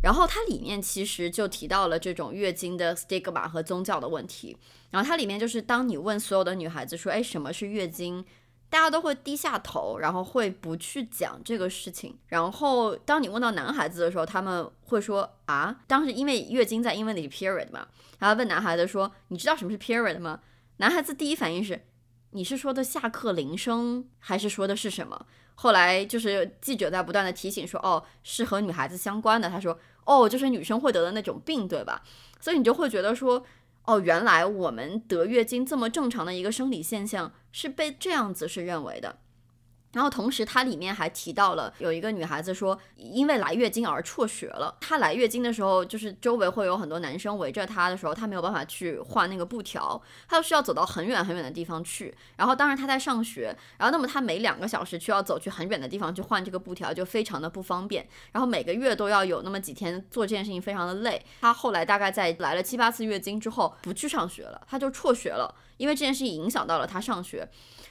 然后它里面其实就提到了这种月经的 stigma 和宗教的问题。然后它里面就是，当你问所有的女孩子说：“哎，什么是月经？”大家都会低下头，然后会不去讲这个事情。然后当你问到男孩子的时候，他们会说：“啊，当时因为月经在英文里是 period 嘛。”然后问男孩子说：“你知道什么是 period 吗？”男孩子第一反应是：“你是说的下课铃声，还是说的是什么？”后来就是记者在不断的提醒说：“哦，是和女孩子相关的。”他说：“哦，就是女生会得的那种病，对吧？”所以你就会觉得说。哦，原来我们得月经这么正常的一个生理现象是被这样子是认为的。然后同时，它里面还提到了有一个女孩子说，因为来月经而辍学了。她来月经的时候，就是周围会有很多男生围着她的时候，她没有办法去换那个布条，她就需要走到很远很远的地方去。然后，当然她在上学，然后那么她每两个小时需要走去很远的地方去换这个布条，就非常的不方便。然后每个月都要有那么几天做这件事情，非常的累。她后来大概在来了七八次月经之后，不去上学了，她就辍学了，因为这件事情影响到了她上学。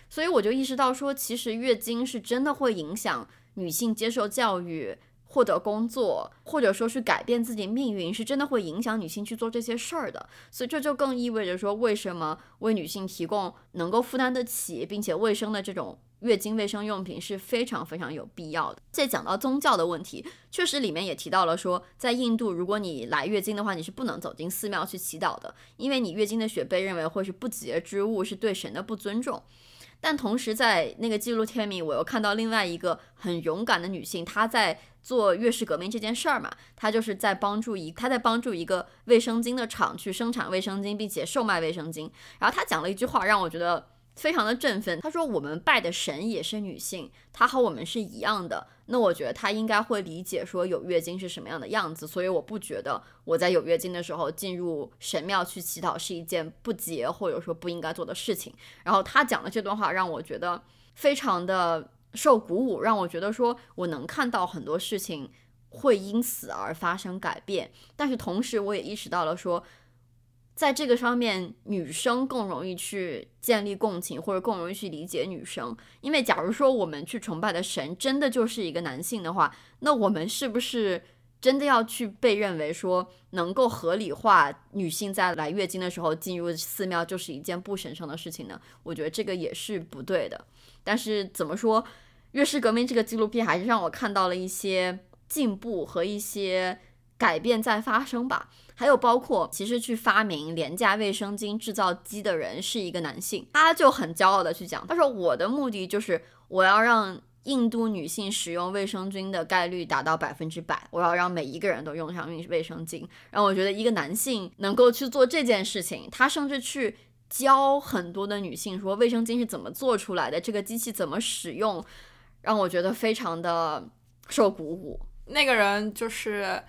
所以我就意识到说，其实月经是真的会影响女性接受教育、获得工作，或者说是改变自己命运，是真的会影响女性去做这些事儿的。所以这就更意味着说，为什么为女性提供能够负担得起并且卫生的这种月经卫生用品是非常非常有必要的。再讲到宗教的问题，确实里面也提到了说，在印度，如果你来月经的话，你是不能走进寺庙去祈祷的，因为你月经的血被认为会是不洁之物，是对神的不尊重。但同时，在那个记录片里，我又看到另外一个很勇敢的女性，她在做月事革命这件事儿嘛，她就是在帮助一，她在帮助一个卫生巾的厂去生产卫生巾，并且售卖卫生巾。然后她讲了一句话，让我觉得。非常的振奋。他说：“我们拜的神也是女性，她和我们是一样的。那我觉得她应该会理解说有月经是什么样的样子。所以我不觉得我在有月经的时候进入神庙去祈祷是一件不洁或者说不应该做的事情。”然后他讲的这段话让我觉得非常的受鼓舞，让我觉得说我能看到很多事情会因此而发生改变。但是同时我也意识到了说。在这个方面，女生更容易去建立共情，或者更容易去理解女生。因为假如说我们去崇拜的神真的就是一个男性的话，那我们是不是真的要去被认为说能够合理化女性在来月经的时候进入寺庙就是一件不神圣的事情呢？我觉得这个也是不对的。但是怎么说，《月氏革命》这个纪录片还是让我看到了一些进步和一些改变在发生吧。还有包括，其实去发明廉价卫生巾制造机的人是一个男性，他就很骄傲的去讲，他说我的目的就是我要让印度女性使用卫生巾的概率达到百分之百，我要让每一个人都用上卫卫生巾。然后我觉得一个男性能够去做这件事情，他甚至去教很多的女性说卫生巾是怎么做出来的，这个机器怎么使用，让我觉得非常的受鼓舞。那个人就是。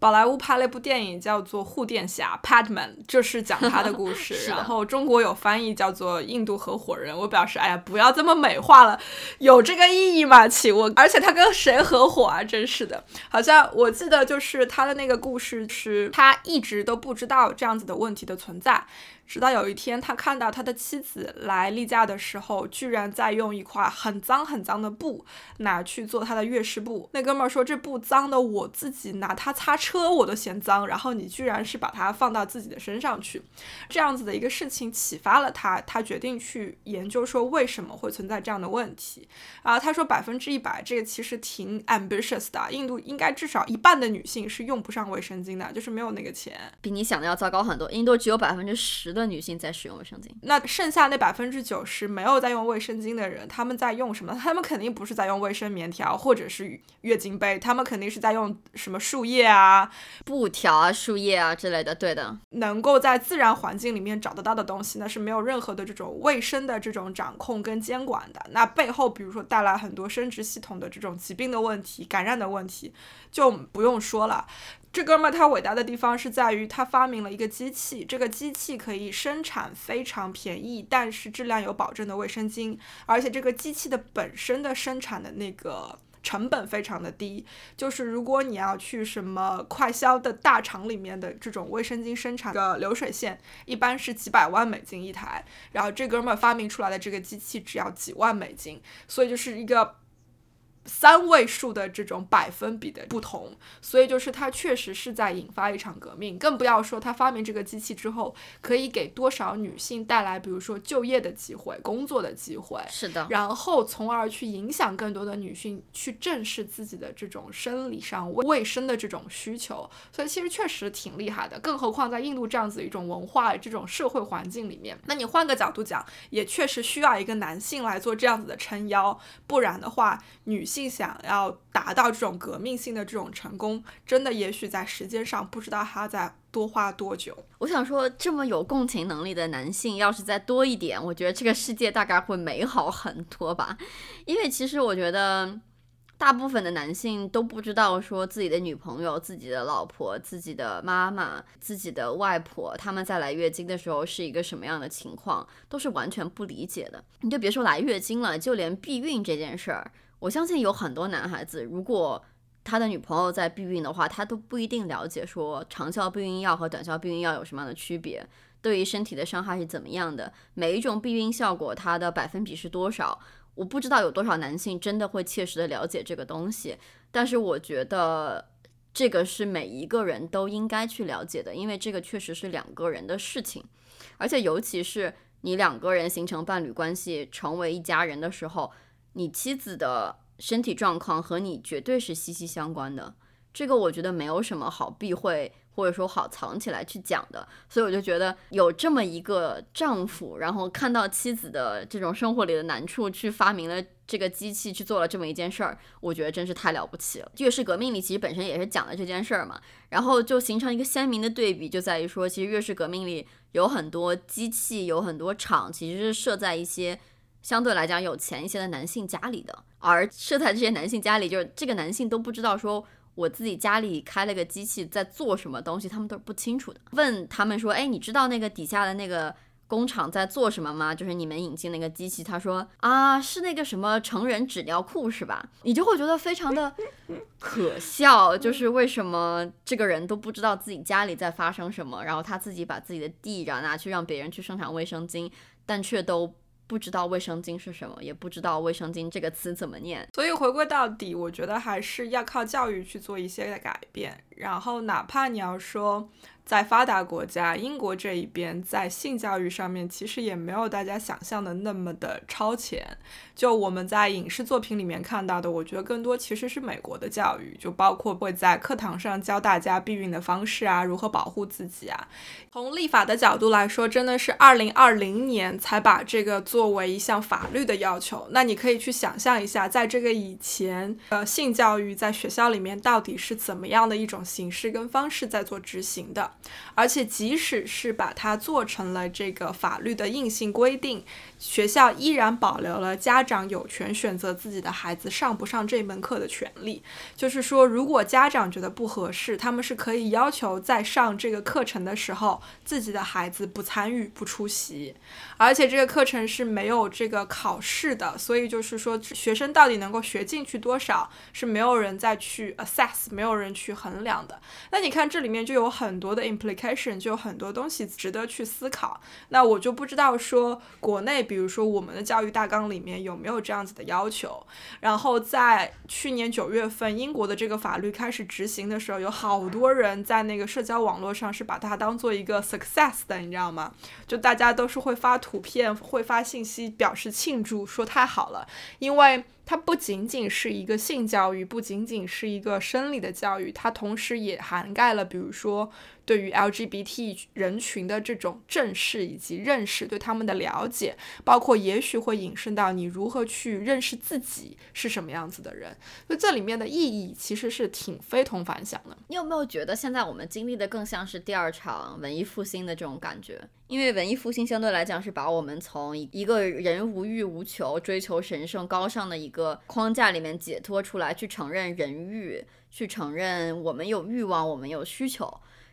宝莱坞拍了一部电影，叫做《护垫侠》（Padman），就是讲他的故 <laughs> 事。然后中国有翻译叫做《印度合伙人》。我表示，哎呀，不要这么美化了，有这个意义吗？请问，而且他跟谁合伙啊？真是的，好像我记得就是他的那个故事，是他一直都不知道这样子的问题的存在。直到有一天，他看到他的妻子来例假的时候，居然在用一块很脏很脏的布拿去做他的月事布。那哥们儿说：“这布脏的，我自己拿它擦车我都嫌脏，然后你居然是把它放到自己的身上去。”这样子的一个事情启发了他，他决定去研究说为什么会存在这样的问题。然后他说：“百分之一百，这个其实挺 ambitious 的。印度应该至少一半的女性是用不上卫生巾的，就是没有那个钱，比你想的要糟糕很多。印度只有百分之十的。”的女性在使用卫生巾。那剩下那百分之九十没有在用卫生巾的人，他们在用什么？他们肯定不是在用卫生棉条或者是月经杯，他们肯定是在用什么树叶啊、布条啊、树叶啊之类的。对的，能够在自然环境里面找得到的东西呢，是没有任何的这种卫生的这种掌控跟监管的。那背后，比如说带来很多生殖系统的这种疾病的问题、感染的问题，就不用说了。这哥们儿他伟大的地方是在于他发明了一个机器，这个机器可以生产非常便宜但是质量有保证的卫生巾，而且这个机器的本身的生产的那个成本非常的低，就是如果你要去什么快销的大厂里面的这种卫生巾生产的流水线，一般是几百万美金一台，然后这哥们儿发明出来的这个机器只要几万美金，所以就是一个。三位数的这种百分比的不同，所以就是它确实是在引发一场革命。更不要说它发明这个机器之后，可以给多少女性带来，比如说就业的机会、工作的机会。是的。然后从而去影响更多的女性去正视自己的这种生理上卫生的这种需求。所以其实确实挺厉害的。更何况在印度这样子一种文化、这种社会环境里面，那你换个角度讲，也确实需要一个男性来做这样子的撑腰，不然的话，女。性想要达到这种革命性的这种成功，真的也许在时间上不知道还要再多花多久。我想说，这么有共情能力的男性，要是再多一点，我觉得这个世界大概会美好很多吧。因为其实我觉得。大部分的男性都不知道，说自己的女朋友、自己的老婆、自己的妈妈、自己的外婆，他们在来月经的时候是一个什么样的情况，都是完全不理解的。你就别说来月经了，就连避孕这件事儿，我相信有很多男孩子，如果他的女朋友在避孕的话，他都不一定了解说长效避孕药和短效避孕药有什么样的区别，对于身体的伤害是怎么样的，每一种避孕效果它的百分比是多少。我不知道有多少男性真的会切实的了解这个东西，但是我觉得这个是每一个人都应该去了解的，因为这个确实是两个人的事情，而且尤其是你两个人形成伴侣关系，成为一家人的时候，你妻子的身体状况和你绝对是息息相关的，这个我觉得没有什么好避讳。或者说好藏起来去讲的，所以我就觉得有这么一个丈夫，然后看到妻子的这种生活里的难处，去发明了这个机器，去做了这么一件事儿，我觉得真是太了不起了。月氏革命里其实本身也是讲了这件事儿嘛，然后就形成一个鲜明的对比，就在于说，其实月氏革命里有很多机器，有很多厂，其实是设在一些相对来讲有钱一些的男性家里的，而设在这些男性家里，就是这个男性都不知道说。我自己家里开了个机器在做什么东西，他们都是不清楚的。问他们说：“哎，你知道那个底下的那个工厂在做什么吗？就是你们引进那个机器。”他说：“啊，是那个什么成人纸尿裤是吧？”你就会觉得非常的可笑，就是为什么这个人都不知道自己家里在发生什么，然后他自己把自己的地然后拿去让别人去生产卫生巾，但却都。不知道卫生巾是什么，也不知道卫生巾这个词怎么念，所以回归到底，我觉得还是要靠教育去做一些改变。然后，哪怕你要说。在发达国家，英国这一边在性教育上面其实也没有大家想象的那么的超前。就我们在影视作品里面看到的，我觉得更多其实是美国的教育，就包括会在课堂上教大家避孕的方式啊，如何保护自己啊。从立法的角度来说，真的是二零二零年才把这个作为一项法律的要求。那你可以去想象一下，在这个以前，呃，性教育在学校里面到底是怎么样的一种形式跟方式在做执行的。而且，即使是把它做成了这个法律的硬性规定，学校依然保留了家长有权选择自己的孩子上不上这门课的权利。就是说，如果家长觉得不合适，他们是可以要求在上这个课程的时候，自己的孩子不参与、不出席。而且，这个课程是没有这个考试的，所以就是说，学生到底能够学进去多少，是没有人再去 assess，没有人去衡量的。那你看，这里面就有很多的。implication 就有很多东西值得去思考，那我就不知道说国内，比如说我们的教育大纲里面有没有这样子的要求。然后在去年九月份，英国的这个法律开始执行的时候，有好多人在那个社交网络上是把它当做一个 success 的，你知道吗？就大家都是会发图片、会发信息表示庆祝，说太好了，因为。它不仅仅是一个性教育，不仅仅是一个生理的教育，它同时也涵盖了，比如说对于 LGBT 人群的这种正视以及认识，对他们的了解，包括也许会引申到你如何去认识自己是什么样子的人，所以这里面的意义其实是挺非同凡响的。你有没有觉得现在我们经历的更像是第二场文艺复兴的这种感觉？因为文艺复兴相对来讲是把我们从一个人无欲无求、追求神圣高尚的一个框架里面解脱出来，去承认人欲，去承认我们有欲望，我们有需求。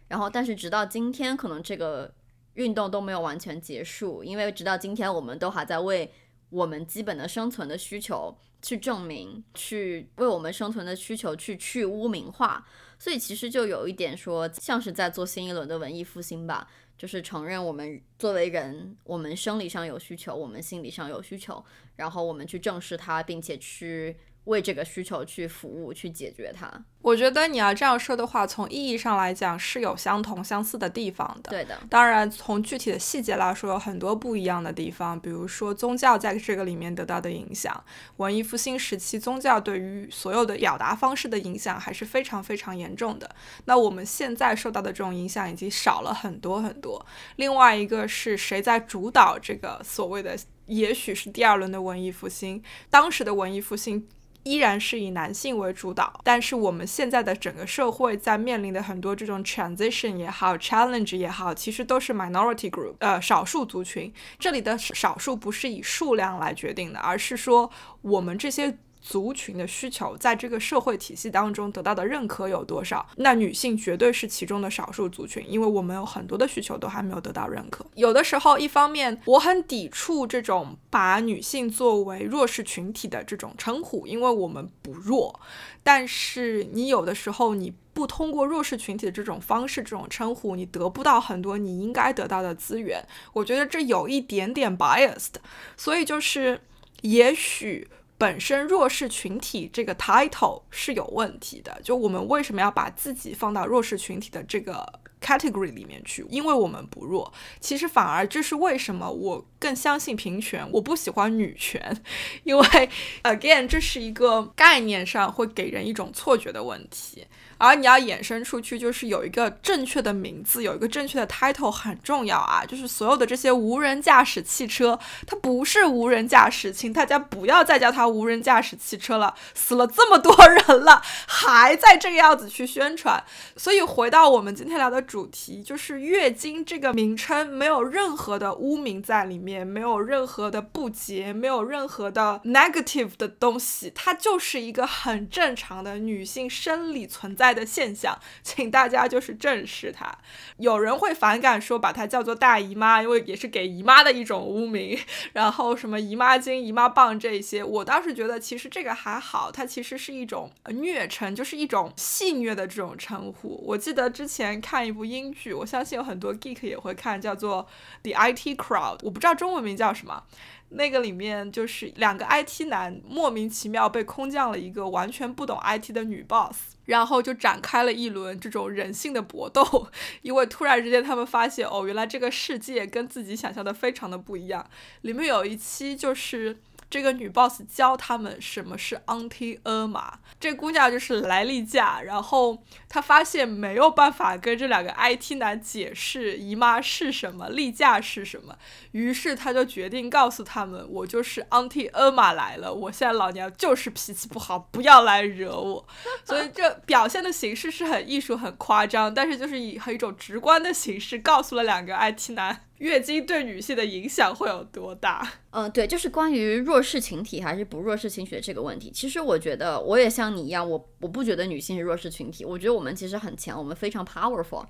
然后，但是直到今天，可能这个运动都没有完全结束，因为直到今天，我们都还在为我们基本的生存的需求去证明，去为我们生存的需求去去污名化。所以其实就有一点说，像是在做新一轮的文艺复兴吧。就是承认我们作为人，我们生理上有需求，我们心理上有需求，然后我们去正视它，并且去。为这个需求去服务，去解决它。我觉得你要这样说的话，从意义上来讲是有相同相似的地方的。对的。当然，从具体的细节来说，有很多不一样的地方。比如说宗教在这个里面得到的影响，文艺复兴时期宗教对于所有的表达方式的影响还是非常非常严重的。那我们现在受到的这种影响已经少了很多很多。另外一个是谁在主导这个所谓的，也许是第二轮的文艺复兴？当时的文艺复兴。依然是以男性为主导，但是我们现在的整个社会在面临的很多这种 transition 也好，challenge 也好，其实都是 minority group，呃，少数族群。这里的少数不是以数量来决定的，而是说我们这些。族群的需求在这个社会体系当中得到的认可有多少？那女性绝对是其中的少数族群，因为我们有很多的需求都还没有得到认可。有的时候，一方面我很抵触这种把女性作为弱势群体的这种称呼，因为我们不弱。但是你有的时候你不通过弱势群体的这种方式、这种称呼，你得不到很多你应该得到的资源。我觉得这有一点点 biased，所以就是也许。本身弱势群体这个 title 是有问题的，就我们为什么要把自己放到弱势群体的这个 category 里面去？因为我们不弱，其实反而这是为什么我更相信平权，我不喜欢女权，因为 <laughs> again 这是一个概念上会给人一种错觉的问题。而你要衍生出去，就是有一个正确的名字，有一个正确的 title 很重要啊！就是所有的这些无人驾驶汽车，它不是无人驾驶，请大家不要再叫它无人驾驶汽车了。死了这么多人了，还在这个样子去宣传。所以回到我们今天聊的主题，就是月经这个名称没有任何的污名在里面，没有任何的不洁，没有任何的 negative 的东西，它就是一个很正常的女性生理存在。的现象，请大家就是正视它。有人会反感说把它叫做大姨妈，因为也是给姨妈的一种污名。然后什么姨妈巾、姨妈棒这些，我倒是觉得其实这个还好，它其实是一种虐称，就是一种戏虐的这种称呼。我记得之前看一部英剧，我相信有很多 geek 也会看，叫做 The IT Crowd，我不知道中文名叫什么。那个里面就是两个 IT 男莫名其妙被空降了一个完全不懂 IT 的女 boss，然后就展开了一轮这种人性的搏斗。<laughs> 因为突然之间他们发现，哦，原来这个世界跟自己想象的非常的不一样。里面有一期就是。这个女 boss 教他们什么是 anti Irma，这姑娘就是来例假，然后她发现没有办法跟这两个 IT 男解释姨妈是什么，例假是什么，于是她就决定告诉他们，我就是 anti Irma 来了，我现在老娘就是脾气不好，不要来惹我。<laughs> 所以这表现的形式是很艺术、很夸张，但是就是以很一种直观的形式告诉了两个 IT 男。月经对女性的影响会有多大？嗯，对，就是关于弱势群体还是不弱势群体这个问题。其实我觉得我也像你一样，我我不觉得女性是弱势群体，我觉得我们其实很强，我们非常 powerful。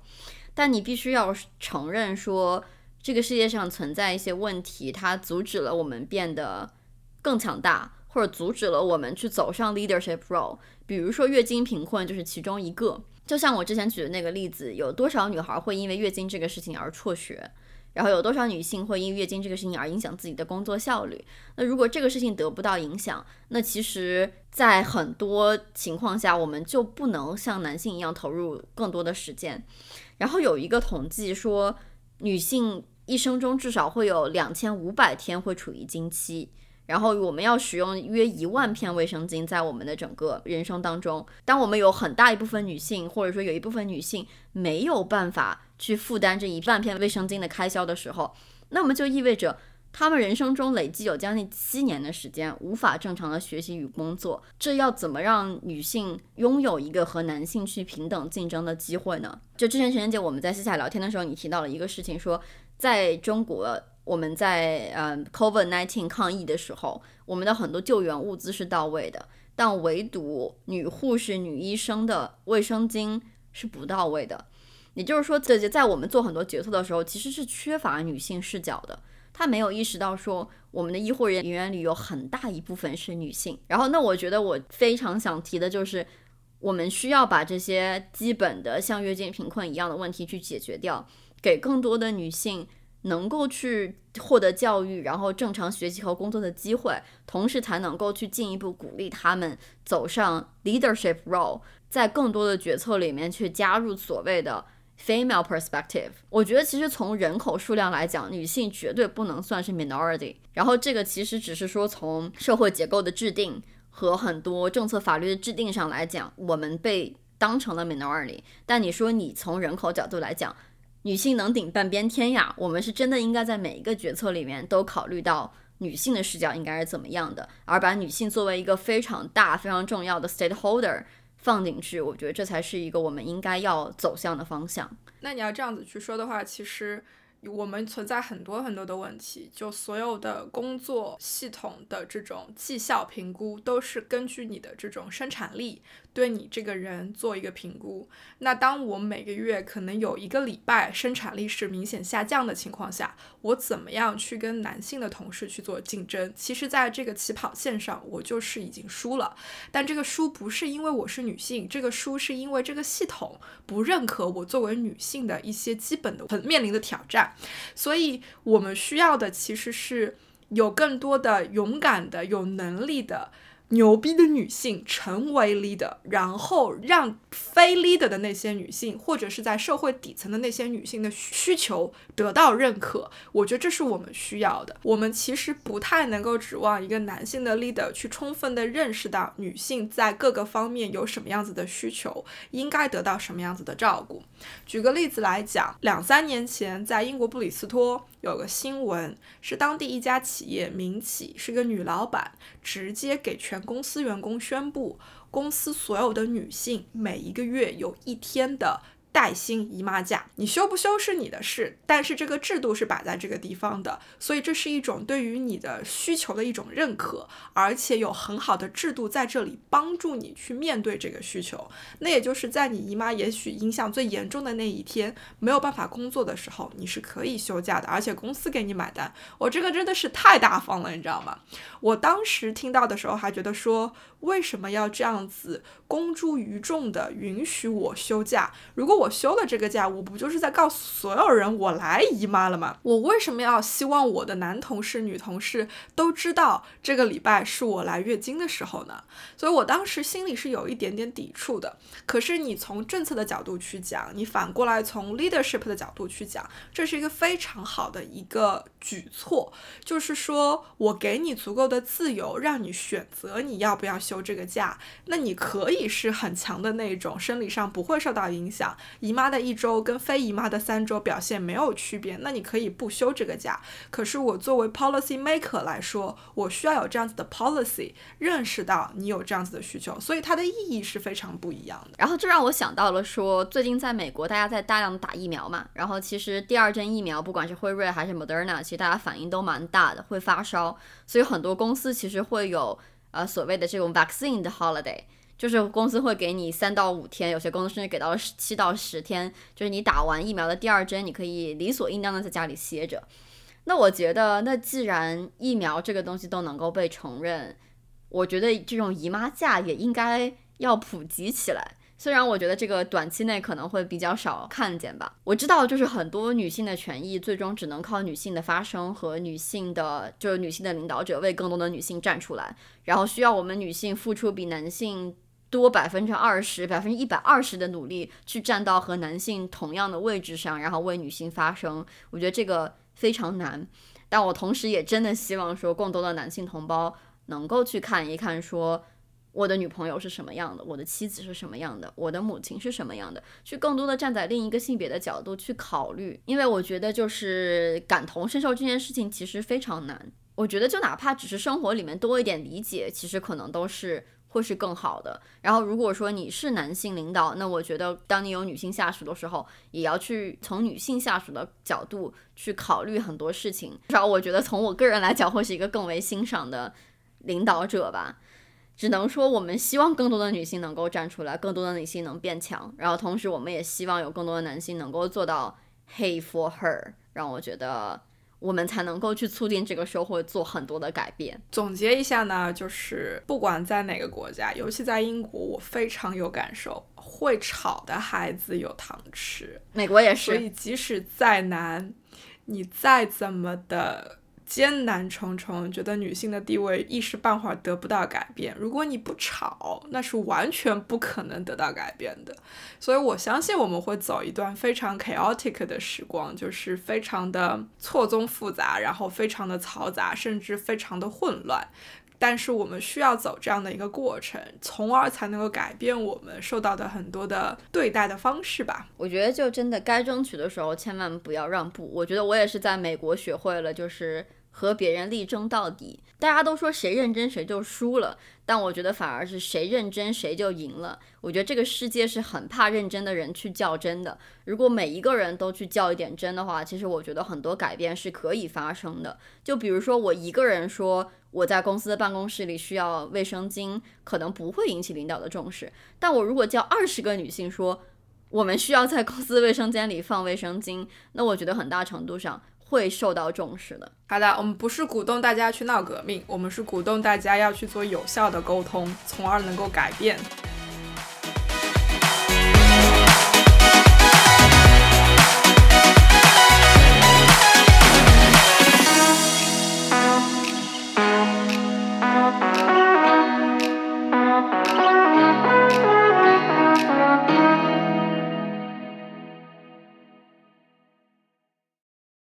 但你必须要承认说，这个世界上存在一些问题，它阻止了我们变得更强大，或者阻止了我们去走上 leadership role。比如说月经贫困就是其中一个。就像我之前举的那个例子，有多少女孩会因为月经这个事情而辍学？然后有多少女性会因月经这个事情而影响自己的工作效率？那如果这个事情得不到影响，那其实，在很多情况下，我们就不能像男性一样投入更多的时间。然后有一个统计说，女性一生中至少会有两千五百天会处于经期。然后我们要使用约一万片卫生巾在我们的整个人生当中。当我们有很大一部分女性，或者说有一部分女性没有办法去负担这一万片卫生巾的开销的时候，那么就意味着他们人生中累计有将近七年的时间无法正常的学习与工作。这要怎么让女性拥有一个和男性去平等竞争的机会呢？就之前陈姐我们在私下聊天的时候，你提到了一个事情，说在中国。我们在呃 COVID-19 抗疫的时候，我们的很多救援物资是到位的，但唯独女护士、女医生的卫生巾是不到位的。也就是说，在在我们做很多决策的时候，其实是缺乏女性视角的。他没有意识到说，我们的医护人员里有很大一部分是女性。然后，那我觉得我非常想提的就是，我们需要把这些基本的像月经贫困一样的问题去解决掉，给更多的女性。能够去获得教育，然后正常学习和工作的机会，同时才能够去进一步鼓励他们走上 leadership role，在更多的决策里面去加入所谓的 female perspective。我觉得其实从人口数量来讲，女性绝对不能算是 minority。然后这个其实只是说从社会结构的制定和很多政策法律的制定上来讲，我们被当成了 minority。但你说你从人口角度来讲，女性能顶半边天呀！我们是真的应该在每一个决策里面都考虑到女性的视角应该是怎么样的，而把女性作为一个非常大、非常重要的 stakeholder 放进去。我觉得这才是一个我们应该要走向的方向。那你要这样子去说的话，其实。我们存在很多很多的问题，就所有的工作系统的这种绩效评估，都是根据你的这种生产力对你这个人做一个评估。那当我每个月可能有一个礼拜生产力是明显下降的情况下，我怎么样去跟男性的同事去做竞争？其实，在这个起跑线上，我就是已经输了。但这个输不是因为我是女性，这个输是因为这个系统不认可我作为女性的一些基本的很面临的挑战。所以，我们需要的其实是有更多的勇敢的、有能力的。牛逼的女性成为 leader，然后让非 leader 的那些女性，或者是在社会底层的那些女性的需求得到认可。我觉得这是我们需要的。我们其实不太能够指望一个男性的 leader 去充分的认识到女性在各个方面有什么样子的需求，应该得到什么样子的照顾。举个例子来讲，两三年前在英国布里斯托。有个新闻是当地一家企业民企，是个女老板，直接给全公司员工宣布，公司所有的女性每一个月有一天的。带薪姨妈假，你休不休是你的事，但是这个制度是摆在这个地方的，所以这是一种对于你的需求的一种认可，而且有很好的制度在这里帮助你去面对这个需求。那也就是在你姨妈也许影响最严重的那一天没有办法工作的时候，你是可以休假的，而且公司给你买单。我这个真的是太大方了，你知道吗？我当时听到的时候还觉得说，为什么要这样子公诸于众的允许我休假？如果我休了这个假，我不就是在告诉所有人我来姨妈了吗？我为什么要希望我的男同事、女同事都知道这个礼拜是我来月经的时候呢？所以我当时心里是有一点点抵触的。可是你从政策的角度去讲，你反过来从 leadership 的角度去讲，这是一个非常好的一个举措，就是说我给你足够的自由，让你选择你要不要休这个假。那你可以是很强的那种，生理上不会受到影响。姨妈的一周跟非姨妈的三周表现没有区别，那你可以不休这个假。可是我作为 policy maker 来说，我需要有这样子的 policy，认识到你有这样子的需求，所以它的意义是非常不一样的。然后这让我想到了说，最近在美国大家在大量的打疫苗嘛，然后其实第二针疫苗不管是辉瑞还是 Moderna，其实大家反应都蛮大的，会发烧，所以很多公司其实会有呃所谓的这种 vaccine 的 holiday。就是公司会给你三到五天，有些公司甚至给到了七到十天，就是你打完疫苗的第二针，你可以理所应当的在家里歇着。那我觉得，那既然疫苗这个东西都能够被承认，我觉得这种姨妈假也应该要普及起来。虽然我觉得这个短期内可能会比较少看见吧，我知道就是很多女性的权益最终只能靠女性的发声和女性的就是女性的领导者为更多的女性站出来，然后需要我们女性付出比男性。多百分之二十、百分之一百二十的努力去站到和男性同样的位置上，然后为女性发声，我觉得这个非常难。但我同时也真的希望说，更多的男性同胞能够去看一看，说我的女朋友是什么样的，我的妻子是什么样的，我的母亲是什么样的，去更多的站在另一个性别的角度去考虑。因为我觉得，就是感同身受这件事情其实非常难。我觉得，就哪怕只是生活里面多一点理解，其实可能都是。会是更好的。然后，如果说你是男性领导，那我觉得，当你有女性下属的时候，也要去从女性下属的角度去考虑很多事情。至少我觉得，从我个人来讲，会是一个更为欣赏的领导者吧。只能说，我们希望更多的女性能够站出来，更多的女性能变强。然后，同时我们也希望有更多的男性能够做到 “Hey for her”，让我觉得。我们才能够去促进这个社会做很多的改变。总结一下呢，就是不管在哪个国家，尤其在英国，我非常有感受，会吵的孩子有糖吃。美国也是。所以即使再难，你再怎么的。艰难重重，觉得女性的地位一时半会儿得不到改变。如果你不吵，那是完全不可能得到改变的。所以我相信我们会走一段非常 chaotic 的时光，就是非常的错综复杂，然后非常的嘈杂，甚至非常的混乱。但是我们需要走这样的一个过程，从而才能够改变我们受到的很多的对待的方式吧。我觉得就真的该争取的时候，千万不要让步。我觉得我也是在美国学会了，就是。和别人力争到底，大家都说谁认真谁就输了，但我觉得反而是谁认真谁就赢了。我觉得这个世界是很怕认真的人去较真的。如果每一个人都去较一点真的话，其实我觉得很多改变是可以发生的。就比如说我一个人说我在公司的办公室里需要卫生巾，可能不会引起领导的重视。但我如果叫二十个女性说我们需要在公司卫生间里放卫生巾，那我觉得很大程度上。会受到重视的。好的，我们不是鼓动大家去闹革命，我们是鼓动大家要去做有效的沟通，从而能够改变。